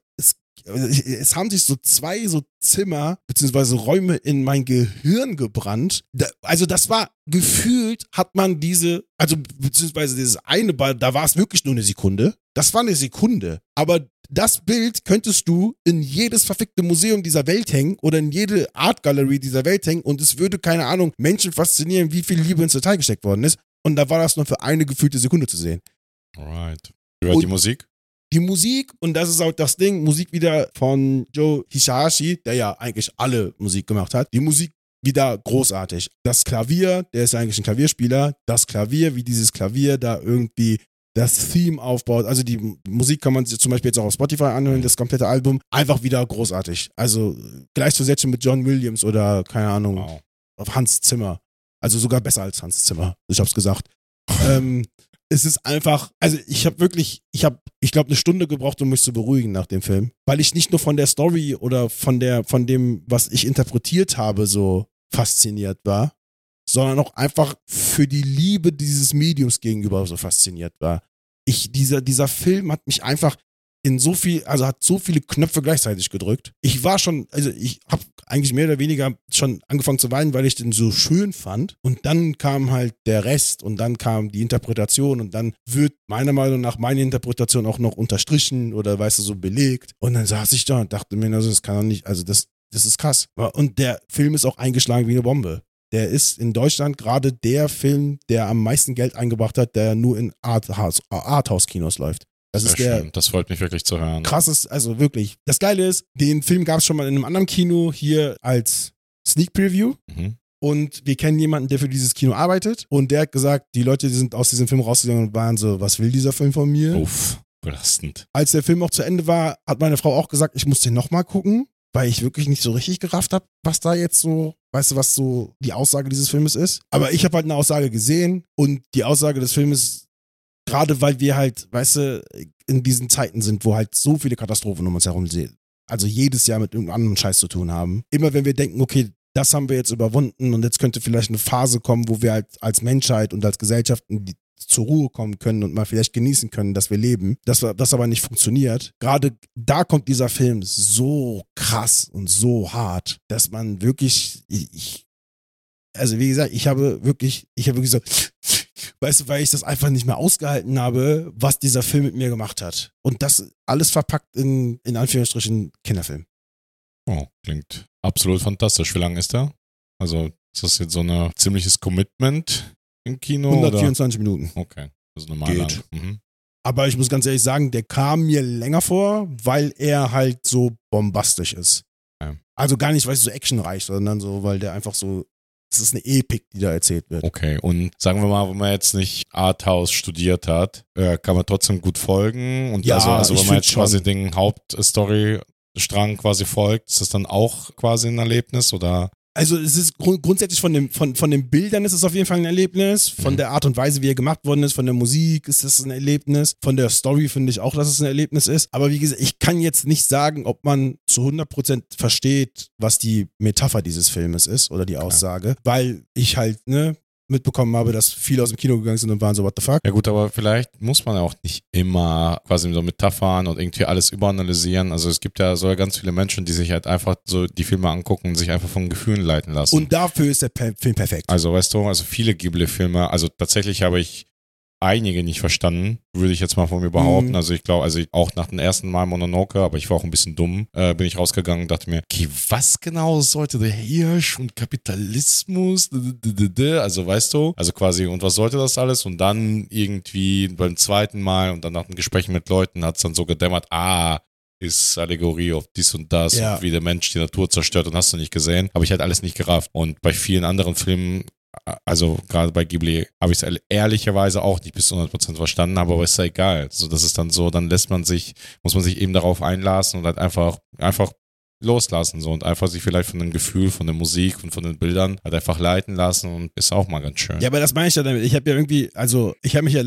es, haben sich so zwei so Zimmer beziehungsweise Räume in mein Gehirn gebrannt. Also das war gefühlt hat man diese, also beziehungsweise dieses eine, Ball, da war es wirklich nur eine Sekunde. Das war eine Sekunde. Aber das Bild könntest du in jedes verfickte Museum dieser Welt hängen oder in jede Art Gallery dieser Welt hängen und es würde, keine Ahnung, Menschen faszinieren, wie viel Liebe ins Detail gesteckt worden ist. Und da war das nur für eine gefühlte Sekunde zu sehen. Alright. Wie war die Musik? Die Musik, und das ist auch das Ding, Musik wieder von Joe Hisaishi, der ja eigentlich alle Musik gemacht hat. Die Musik wieder großartig. Das Klavier, der ist ja eigentlich ein Klavierspieler, das Klavier, wie dieses Klavier da irgendwie das Theme aufbaut. Also die Musik kann man sich zum Beispiel jetzt auch auf Spotify anhören, das komplette Album. Einfach wieder großartig. Also gleichzusetzen mit John Williams oder, keine Ahnung, Wow. auf Hans Zimmer. Also sogar besser als Hans Zimmer. Ich hab's gesagt. ähm, es ist einfach, also ich habe wirklich, ich habe, ich glaube, eine Stunde gebraucht, um mich zu beruhigen nach dem Film, weil ich nicht nur von der Story oder von der, von dem, was ich interpretiert habe, so fasziniert war, sondern auch einfach für die Liebe dieses Mediums gegenüber so fasziniert war. Ich, dieser, dieser Film hat mich einfach, in so viel, also hat so viele Knöpfe gleichzeitig gedrückt. Ich war schon, also ich habe eigentlich mehr oder weniger schon angefangen zu weinen, weil ich den so schön fand. Und dann kam halt der Rest und dann kam die Interpretation und dann wird meiner Meinung nach meine Interpretation auch noch unterstrichen oder weißt du, so belegt. Und dann saß ich da und dachte mir, also das kann doch nicht, also das, das ist krass. Und der Film ist auch eingeschlagen wie eine Bombe. Der ist in Deutschland gerade der Film, der am meisten Geld eingebracht hat, der nur in Arthouse-Kinos läuft. Das Sehr ist der schön. Das freut mich wirklich zu hören. krasseste, also wirklich. Das Geile ist, den Film gab es schon mal in einem anderen Kino hier als Sneak Preview. Mhm. Und wir kennen jemanden, der für dieses Kino arbeitet. Und der hat gesagt, die Leute die sind aus diesem Film rausgegangen und waren so, was will dieser Film von mir? Uff, belastend. Als der Film auch zu Ende war, hat meine Frau auch gesagt, ich muss den nochmal gucken, weil ich wirklich nicht so richtig gerafft habe, was da jetzt so, weißt du, was so die Aussage dieses Filmes ist. Aber ich habe halt eine Aussage gesehen und die Aussage des Filmes, gerade weil wir halt, weißt du, in diesen Zeiten sind, wo halt so viele Katastrophen um uns herum sind, also jedes Jahr mit irgendeinem anderen Scheiß zu tun haben. Immer wenn wir denken, okay, das haben wir jetzt überwunden und jetzt könnte vielleicht eine Phase kommen, wo wir halt als Menschheit und als Gesellschaft zur Ruhe kommen können und mal vielleicht genießen können, dass wir leben, dass das aber nicht funktioniert. Gerade da kommt dieser Film so krass und so hart, dass man wirklich, ich, also wie gesagt, ich habe wirklich, ich habe wirklich so, weißt du, weil ich das einfach nicht mehr ausgehalten habe, was dieser Film mit mir gemacht hat. Und das alles verpackt in, in Anführungsstrichen, Kinderfilm. Oh, klingt absolut fantastisch. Wie lange ist der? Also, ist das jetzt so ein ziemliches Commitment im Kino? 124 Minuten. Oder? Okay, also normal Geht. lang. Mhm. Aber ich muss ganz ehrlich sagen, der kam mir länger vor, weil er halt so bombastisch ist. Ja. Also gar nicht, weil es so actionreich, sondern so, weil der einfach so, es ist eine Epik, die da erzählt wird. Okay, und sagen wir mal, wenn man jetzt nicht Arthouse studiert hat, äh, kann man trotzdem gut folgen. Und Ja, also, also wenn man jetzt quasi den Hauptstory-Strang quasi folgt, ist das dann auch quasi ein Erlebnis oder? Also es ist grund grundsätzlich von, dem, von, von den Bildern ist es auf jeden Fall ein Erlebnis, von Mhm. der Art und Weise, wie er gemacht worden ist, von der Musik ist es ein Erlebnis, von der Story finde ich auch, dass es ein Erlebnis ist. Aber wie gesagt, ich kann jetzt nicht sagen, ob man zu 100% versteht, was die Metapher dieses Filmes ist oder die Aussage, weil ich halt ne, mitbekommen habe, dass viele aus dem Kino gegangen sind und waren so, what the fuck? Ja gut, aber vielleicht muss man ja auch nicht immer quasi so Metaphern und irgendwie alles überanalysieren. Also es gibt ja so ganz viele Menschen, die sich halt einfach so die Filme angucken und sich einfach von Gefühlen leiten lassen. Und dafür ist der Film perfekt. Also, weißt du, also viele Ghibli-Filme, also tatsächlich habe ich einige nicht verstanden, würde ich jetzt mal von mir behaupten. Mhm. Also ich glaube, also ich, auch nach dem ersten Mal Mononoke, aber ich war auch ein bisschen dumm, äh, bin ich rausgegangen und dachte mir, okay, was genau sollte der Hirsch und Kapitalismus, also weißt du, also quasi, und was sollte das alles? Und dann irgendwie beim zweiten Mal und dann nach einem Gespräch mit Leuten hat es dann so gedämmert, ah, ist Allegorie auf dies und das Ja. und wie der Mensch die Natur zerstört und hast du nicht gesehen. Habe ich halt alles nicht gerafft. Und bei vielen anderen Filmen, also gerade bei Ghibli, habe ich es ehrlicherweise auch nicht bis zu 100% verstanden, aber ist ja egal. So, das ist dann so, dann lässt man sich, muss man sich eben darauf einlassen und halt einfach, einfach loslassen so und einfach sich vielleicht von dem Gefühl, von der Musik und von den Bildern halt einfach leiten lassen und ist auch mal ganz schön. Ja, aber das meine ich ja damit. Ich habe ja irgendwie, also ich habe mich ja,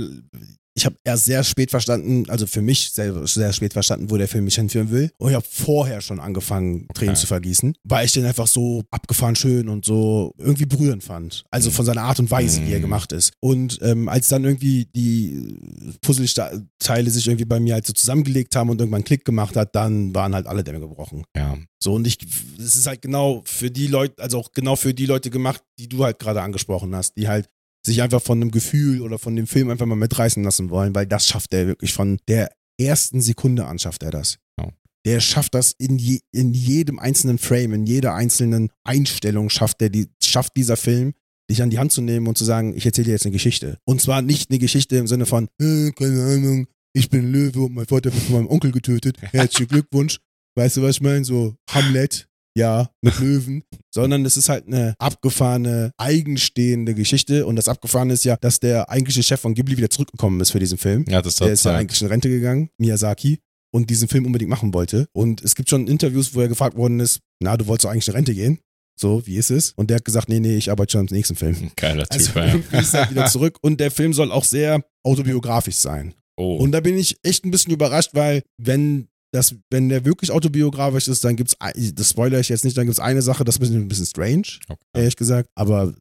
ich habe erst sehr spät verstanden, also für mich sehr, sehr spät verstanden, wo der Film mich hinführen will. Und ich habe vorher schon angefangen, Tränen Okay. zu vergießen, weil ich den einfach so abgefahren schön und so irgendwie berührend fand. Also von seiner Art und Weise, wie er Mhm. gemacht ist. Und ähm, als dann irgendwie die Puzzleteile sich irgendwie bei mir halt so zusammengelegt haben und irgendwann einen Klick gemacht hat, dann waren halt alle Dämme gebrochen. Ja. So, und ich, es ist halt genau für die Leute, also auch genau für die Leute gemacht, die du halt gerade angesprochen hast, die halt sich einfach von einem Gefühl oder von dem Film einfach mal mitreißen lassen wollen, weil das schafft er wirklich von der ersten Sekunde an, schafft er das. Ja. Der schafft das in, je, in jedem einzelnen Frame, in jeder einzelnen Einstellung schafft er die, schafft dieser Film, dich an die Hand zu nehmen und zu sagen, ich erzähle dir jetzt eine Geschichte. Und zwar nicht eine Geschichte im Sinne von, äh, keine Ahnung, ich bin ein Löwe und mein Vater wird von meinem Onkel getötet. <laughs> Herzlichen Glückwunsch. Weißt du, was ich meine? So Hamlet, ja, mit <laughs> Löwen. Sondern es ist halt eine abgefahrene, eigenstehende Geschichte. Und das Abgefahrene ist ja, dass der eigentliche Chef von Ghibli wieder zurückgekommen ist für diesen Film. Ja, das Der ist ja eigentlich in Rente gegangen, Miyazaki, und diesen Film unbedingt machen wollte. Und es gibt schon Interviews, wo er gefragt worden ist, na, du wolltest doch eigentlich in Rente gehen. So, wie ist es? Und der hat gesagt, nee, nee, ich arbeite schon am nächsten Film. <laughs> Geiler Also Typ, ja. irgendwie ist er wieder zurück und der Film soll auch sehr autobiografisch sein. Oh. Und da bin ich echt ein bisschen überrascht, weil wenn das, wenn der wirklich autobiografisch ist, dann gibt's, ein- das spoilere ich jetzt nicht, dann gibt's eine Sache, das ist ein bisschen, strange, okay. ehrlich gesagt. Aber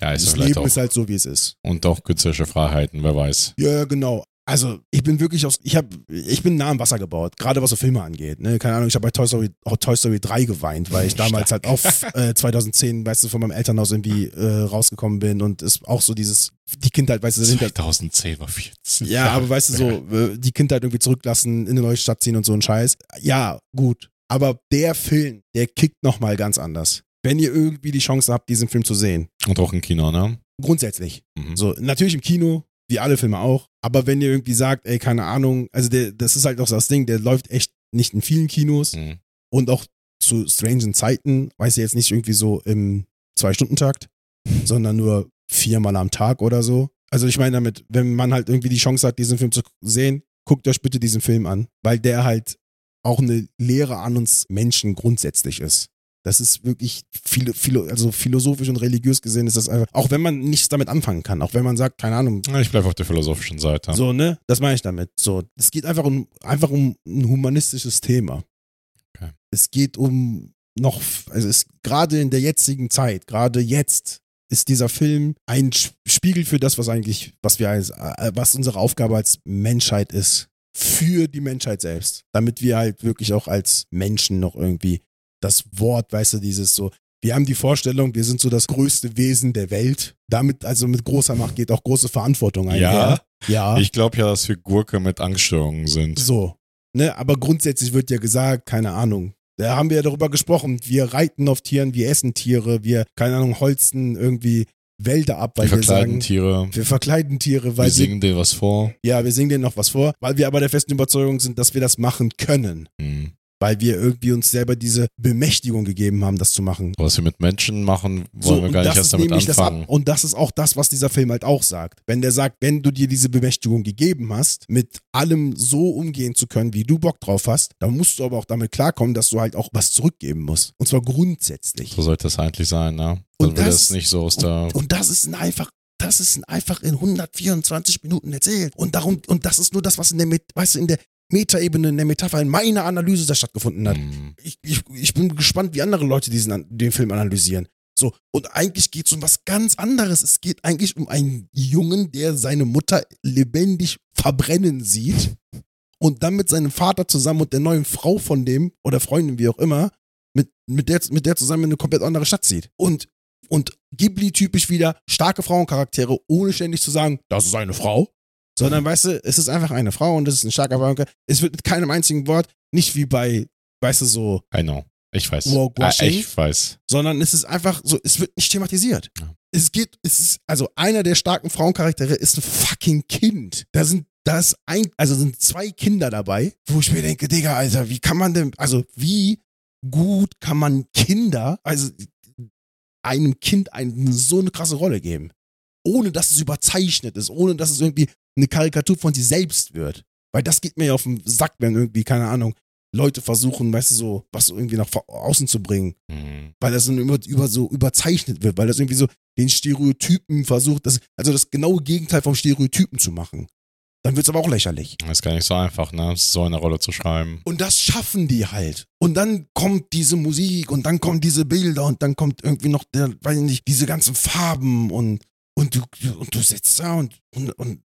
Ja, das Leben ist halt so, wie es ist. und auch künstlerische Freiheiten, wer weiß. Ja, genau. Also ich bin wirklich aus, ich habe, ich bin nah am Wasser gebaut, gerade was so Filme angeht. Ne? Keine Ahnung, ich habe bei Toy Story, auch Toy Story 3 geweint, weil ich <laughs> damals halt auf äh, 2010, weißt du, von meinem Elternhaus irgendwie äh, rausgekommen bin und es auch so dieses, die Kindheit, weißt du, sind 2010 war 14. ja, aber weißt du, so, <laughs> äh, die Kindheit irgendwie zurücklassen, in eine neue Stadt ziehen und so ein Scheiß. Ja, gut. Aber der Film, der kickt nochmal ganz anders. Wenn ihr irgendwie die Chance habt, diesen Film zu sehen. Und auch im Kino, ne? Grundsätzlich. Mhm. So, natürlich im Kino, wie alle Filme auch. Aber wenn ihr irgendwie sagt, ey, keine Ahnung, also der, das ist halt auch das Ding, der läuft echt nicht in vielen Kinos Mhm. und auch zu strangen Zeiten, weiß ich jetzt nicht irgendwie so im Zwei-Stunden-Takt, sondern nur viermal am Tag oder so. Also ich meine damit, wenn man halt irgendwie die Chance hat, diesen Film zu sehen, guckt euch bitte diesen Film an, weil der halt auch eine Lehre an uns Menschen grundsätzlich ist. Das ist wirklich philo, philo, also philosophisch und religiös gesehen ist das einfach, auch wenn man nichts damit anfangen kann, auch wenn man sagt, keine Ahnung, Ich bleibe auf der philosophischen Seite. so, ne? Das meine ich damit. So, es geht einfach um, einfach um ein humanistisches Thema. Okay. Es geht um noch, also es gerade in der jetzigen Zeit, gerade jetzt ist dieser Film ein Spiegel für das, was eigentlich, was wir als, äh, was unsere Aufgabe als Menschheit ist. Für die Menschheit selbst. Damit wir halt wirklich auch als Menschen noch irgendwie das Wort, weißt du, dieses so, wir haben die Vorstellung, wir sind so das größte Wesen der Welt. Damit, also mit großer Macht geht auch große Verantwortung einher. Ja. Ich glaube ja, dass wir Gurke mit Angststörungen sind. So. Ne, aber grundsätzlich wird ja gesagt, keine Ahnung. Da haben wir ja darüber gesprochen. Wir reiten auf Tieren, wir essen Tiere, wir, keine Ahnung, holzen irgendwie Wälder ab, weil Wir wir, verkleiden sagen, Tiere. wir verkleiden Tiere, weil Wir singen dir was vor. ja, wir singen denen noch was vor, weil wir aber der festen Überzeugung sind, dass wir das machen können. Hm. Weil wir irgendwie uns selber diese Bemächtigung gegeben haben, das zu machen. Was wir mit Menschen machen, wollen So, wir und gar nicht das erst damit das anfangen. Ab und das ist auch das, was dieser Film halt auch sagt. Wenn der sagt, wenn du dir diese Bemächtigung gegeben hast, mit allem so umgehen zu können, wie du Bock drauf hast, dann musst du aber auch damit klarkommen, dass du halt auch was zurückgeben musst. Und zwar grundsätzlich. So sollte es eigentlich sein, ne? Und das- es nicht so aus der. Und das ist ein einfach, das ist ein einfach in 124 Minuten erzählt. Und darum, und das ist nur das, was in der, weißt du, in der Metaebene, in der Metapher, in meiner Analyse da stattgefunden hat. Hm. ich, ich, ich bin gespannt, wie andere Leute diesen, den Film analysieren. So, und eigentlich geht es um was ganz anderes. Es geht eigentlich um einen Jungen, der seine Mutter lebendig verbrennen sieht und dann mit seinem Vater zusammen und der neuen Frau von dem oder Freundin, wie auch immer, mit, mit, der, mit der zusammen in eine komplett andere Stadt zieht. Und, und Ghibli-typisch wieder starke Frauencharaktere, ohne ständig zu sagen, das ist eine Frau. Sondern, weißt du, es ist einfach eine Frau und es ist ein starker Frauencharakter. Es wird mit keinem einzigen Wort, nicht wie bei, weißt du, so, I know. Ich weiß. Washing? Ah, ich weiß. sondern es ist einfach so, es wird nicht thematisiert. Ja. Es geht, es ist, also einer der starken Frauencharaktere ist ein fucking Kind. Da sind, da ist ein, also sind zwei Kinder dabei, wo ich mir denke, Digga, Alter, wie kann man denn, also wie gut kann man Kinder, also einem Kind eine, so eine krasse Rolle geben? Ohne dass es überzeichnet ist, ohne dass es irgendwie eine Karikatur von sich selbst wird. Weil das geht mir ja auf den Sack, wenn irgendwie, keine Ahnung, Leute versuchen, weißt du, so, was irgendwie nach außen zu bringen Hm. weil das dann über, über so überzeichnet wird, weil das irgendwie so den Stereotypen versucht, das, also das genaue Gegenteil vom Stereotypen zu machen. Dann wird es aber auch lächerlich. Das ist gar nicht so einfach, ne? So eine Rolle zu schreiben. Und das schaffen die halt. Und dann kommt diese Musik und dann kommen diese Bilder und dann kommt irgendwie noch der, weiß ich nicht, diese ganzen Farben und, und du, und du sitzt da und, und, und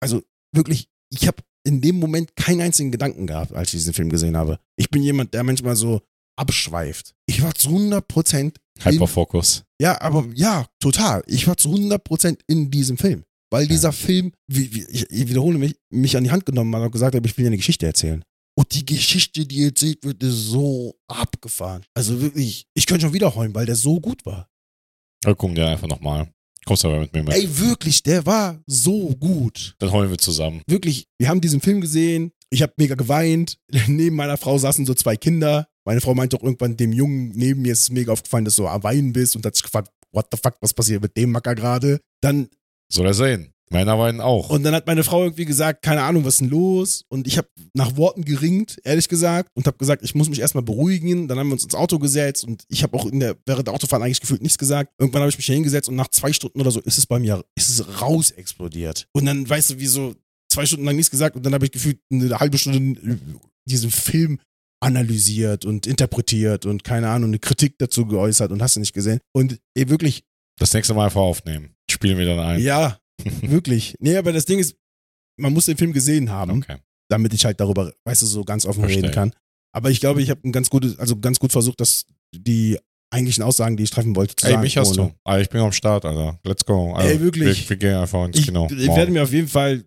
also wirklich, ich habe in dem Moment keinen einzigen Gedanken gehabt, als ich diesen Film gesehen habe. Ich bin jemand, der manchmal so abschweift. Ich war zu 100 Prozent Hyperfokus. Ja, aber ja, total. Ich war zu 100% in diesem Film. Weil dieser Film, wie, wie, ich, ich wiederhole mich, mich an die Hand genommen hat und gesagt habe, ich will dir eine Geschichte erzählen. Und die Geschichte, die erzählt wird, ist so abgefahren. Also wirklich, ich könnte schon wieder heulen, weil der so gut war. Wir gucken dir einfach nochmal. Kommst aber mit mir mit. Ey, wirklich, der war so gut. Dann holen wir zusammen. Wirklich, wir haben diesen Film gesehen. Ich habe mega geweint. <laughs> Neben meiner Frau saßen so zwei Kinder. Meine Frau meinte auch irgendwann dem Jungen neben mir ist es mega aufgefallen, dass du am Weinen bist und hat sich gefragt, what the fuck, was passiert mit dem Macker gerade? Dann Soll er sehen. Männer weinen auch. Und dann hat meine Frau irgendwie gesagt, keine Ahnung, was ist denn los? Und ich habe nach Worten geringt, ehrlich gesagt, und habe gesagt, ich muss mich erstmal beruhigen. Dann haben wir uns ins Auto gesetzt und ich habe auch in der, während der Autofahren eigentlich gefühlt nichts gesagt. Irgendwann habe ich mich hier hingesetzt und nach zwei Stunden oder so ist es bei mir, ist es raus explodiert. Und dann, weißt du, wie so zwei Stunden lang nichts gesagt und dann habe ich gefühlt eine halbe Stunde diesen Film analysiert und interpretiert und keine Ahnung, eine Kritik dazu geäußert und hast du nicht gesehen. Und ey, wirklich, Das nächste Mal einfach aufnehmen. Spielen wir dann ein. ja, wirklich. Nee, aber das Ding ist, man muss den Film gesehen haben, Okay. damit ich halt darüber, weißt du, so ganz offen Verstehe. reden kann. Aber ich glaube, ich habe ein ganz gutes, also ganz gut versucht, dass die eigentlichen Aussagen, die ich treffen wollte, zu Ey, sagen. mich hast ohne- du. Ah, ich bin am Start, Alter. Let's go. Also, Ey, wirklich. Wir, wir gehen einfach ins Ich, Kino. ich Morgen. werde mir auf jeden Fall,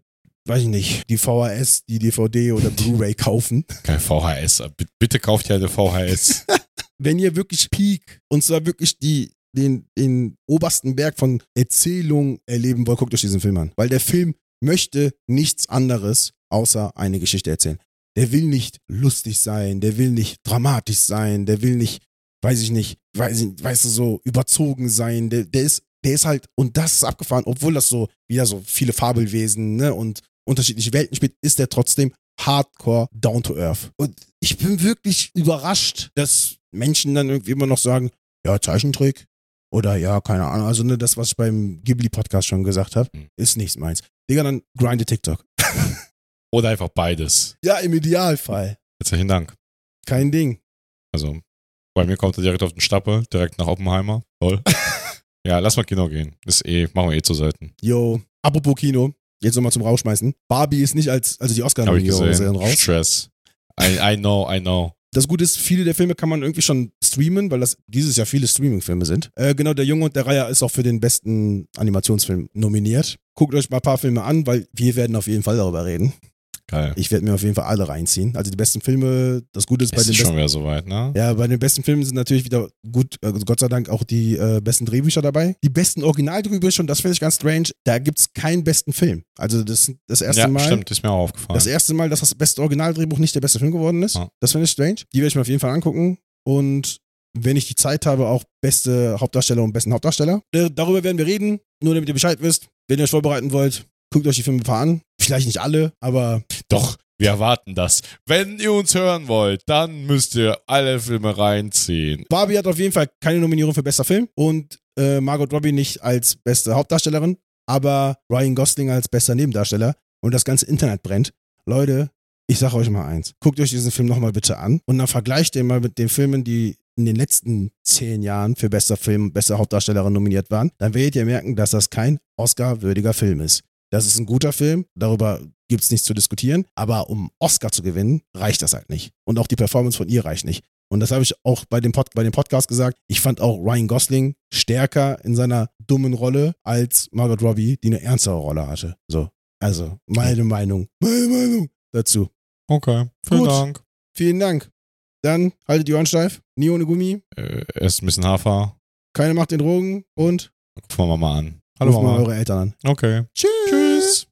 weiß ich nicht, die VHS, die DVD oder <laughs> Blu-ray kaufen. Kein VHS. Bitte kauft ja eine VHS. <laughs> Wenn ihr wirklich Peak, und zwar wirklich die, den, den obersten Berg von Erzählung erleben wollt, guckt euch diesen Film an. Weil der Film möchte nichts anderes, außer eine Geschichte erzählen. Der will nicht lustig sein, der will nicht dramatisch sein, der will nicht, weiß ich nicht, weiß weißt du, so überzogen sein. Der, der ist, der ist halt, und das ist abgefahren, obwohl das so wieder so viele Fabelwesen, ne, und unterschiedliche Welten spielt, ist der trotzdem hardcore down to earth. Und ich bin wirklich überrascht, dass Menschen dann irgendwie immer noch sagen, ja, Zeichentrick oder ja, keine Ahnung. Also ne, das, was ich beim Ghibli-Podcast schon gesagt habe, Hm. ist nichts meins. Digga, dann grinde TikTok. <laughs> Oder einfach beides. Ja, im Idealfall. Herzlichen Dank. Kein Ding. Also, bei mir kommt er direkt auf den Stapel, direkt nach Oppenheimer. Toll. <laughs> ja, lass mal Kino gehen. Ist eh, machen wir eh zu selten. Yo, apropos Kino, jetzt nochmal zum Rausschmeißen. Barbie ist nicht als, also die gesehen. raus. Stress. I, I know, I know. Das Gute ist, viele der Filme kann man irgendwie schon streamen, weil das dieses Jahr viele Streaming-Filme sind. Äh, genau, der Junge und der Reiher ist auch für den besten Animationsfilm nominiert. Guckt euch mal ein paar Filme an, weil wir werden auf jeden Fall darüber reden. Geil. Ich werde mir auf jeden Fall alle reinziehen. Also die besten Filme, das Gute ist bei Es den ist besten schon wieder soweit, ne? Ja, bei den besten Filmen sind natürlich wieder gut, also Gott sei Dank auch die äh, besten Drehbücher dabei. Die besten Originaldrehbücher, und das finde ich ganz strange, da gibt es keinen besten Film. Also das, das erste Ja, Mal. stimmt, ist mir auch aufgefallen. Das erste Mal, dass das beste Originaldrehbuch nicht der beste Film geworden ist. Ja. Das finde ich strange. Die werde ich mir auf jeden Fall angucken. Und wenn ich die Zeit habe, auch beste Hauptdarsteller und besten Hauptdarsteller. Äh, Darüber werden wir reden, nur damit ihr Bescheid wisst. Wenn ihr euch vorbereiten wollt, guckt euch die Filme ein paar an. Vielleicht nicht alle, aber Doch, wir erwarten das. Wenn ihr uns hören wollt, dann müsst ihr alle Filme reinziehen. Barbie hat auf jeden Fall keine Nominierung für bester Film und äh, Margot Robbie nicht als beste Hauptdarstellerin, aber Ryan Gosling als bester Nebendarsteller und das ganze Internet brennt. Leute, ich sage euch mal eins. Guckt euch diesen Film nochmal bitte an und dann vergleicht den mal mit den Filmen, die in den letzten zehn Jahren für bester Film, beste Hauptdarstellerin nominiert waren. Dann werdet ihr merken, dass das kein Oscar-würdiger Film ist. Das ist ein guter Film, darüber gibt es nichts zu diskutieren, aber um Oscar zu gewinnen, reicht das halt nicht. Und auch die Performance von ihr reicht nicht. Und das habe ich auch bei dem, Pod, bei dem Podcast gesagt. Ich fand auch Ryan Gosling stärker in seiner dummen Rolle als Margot Robbie, die eine ernstere Rolle hatte. So, also meine Meinung, meine Meinung dazu. Okay, vielen Gut. Dank. Vielen Dank. Dann haltet die Ohren steif, nie ohne Gummi, Äh, erst ein bisschen Hafer. keine Macht den Drogen und Gucken wir mal an. Hallo ruft mal Mama. eure Eltern an. Okay. Tschüss. Tschüss.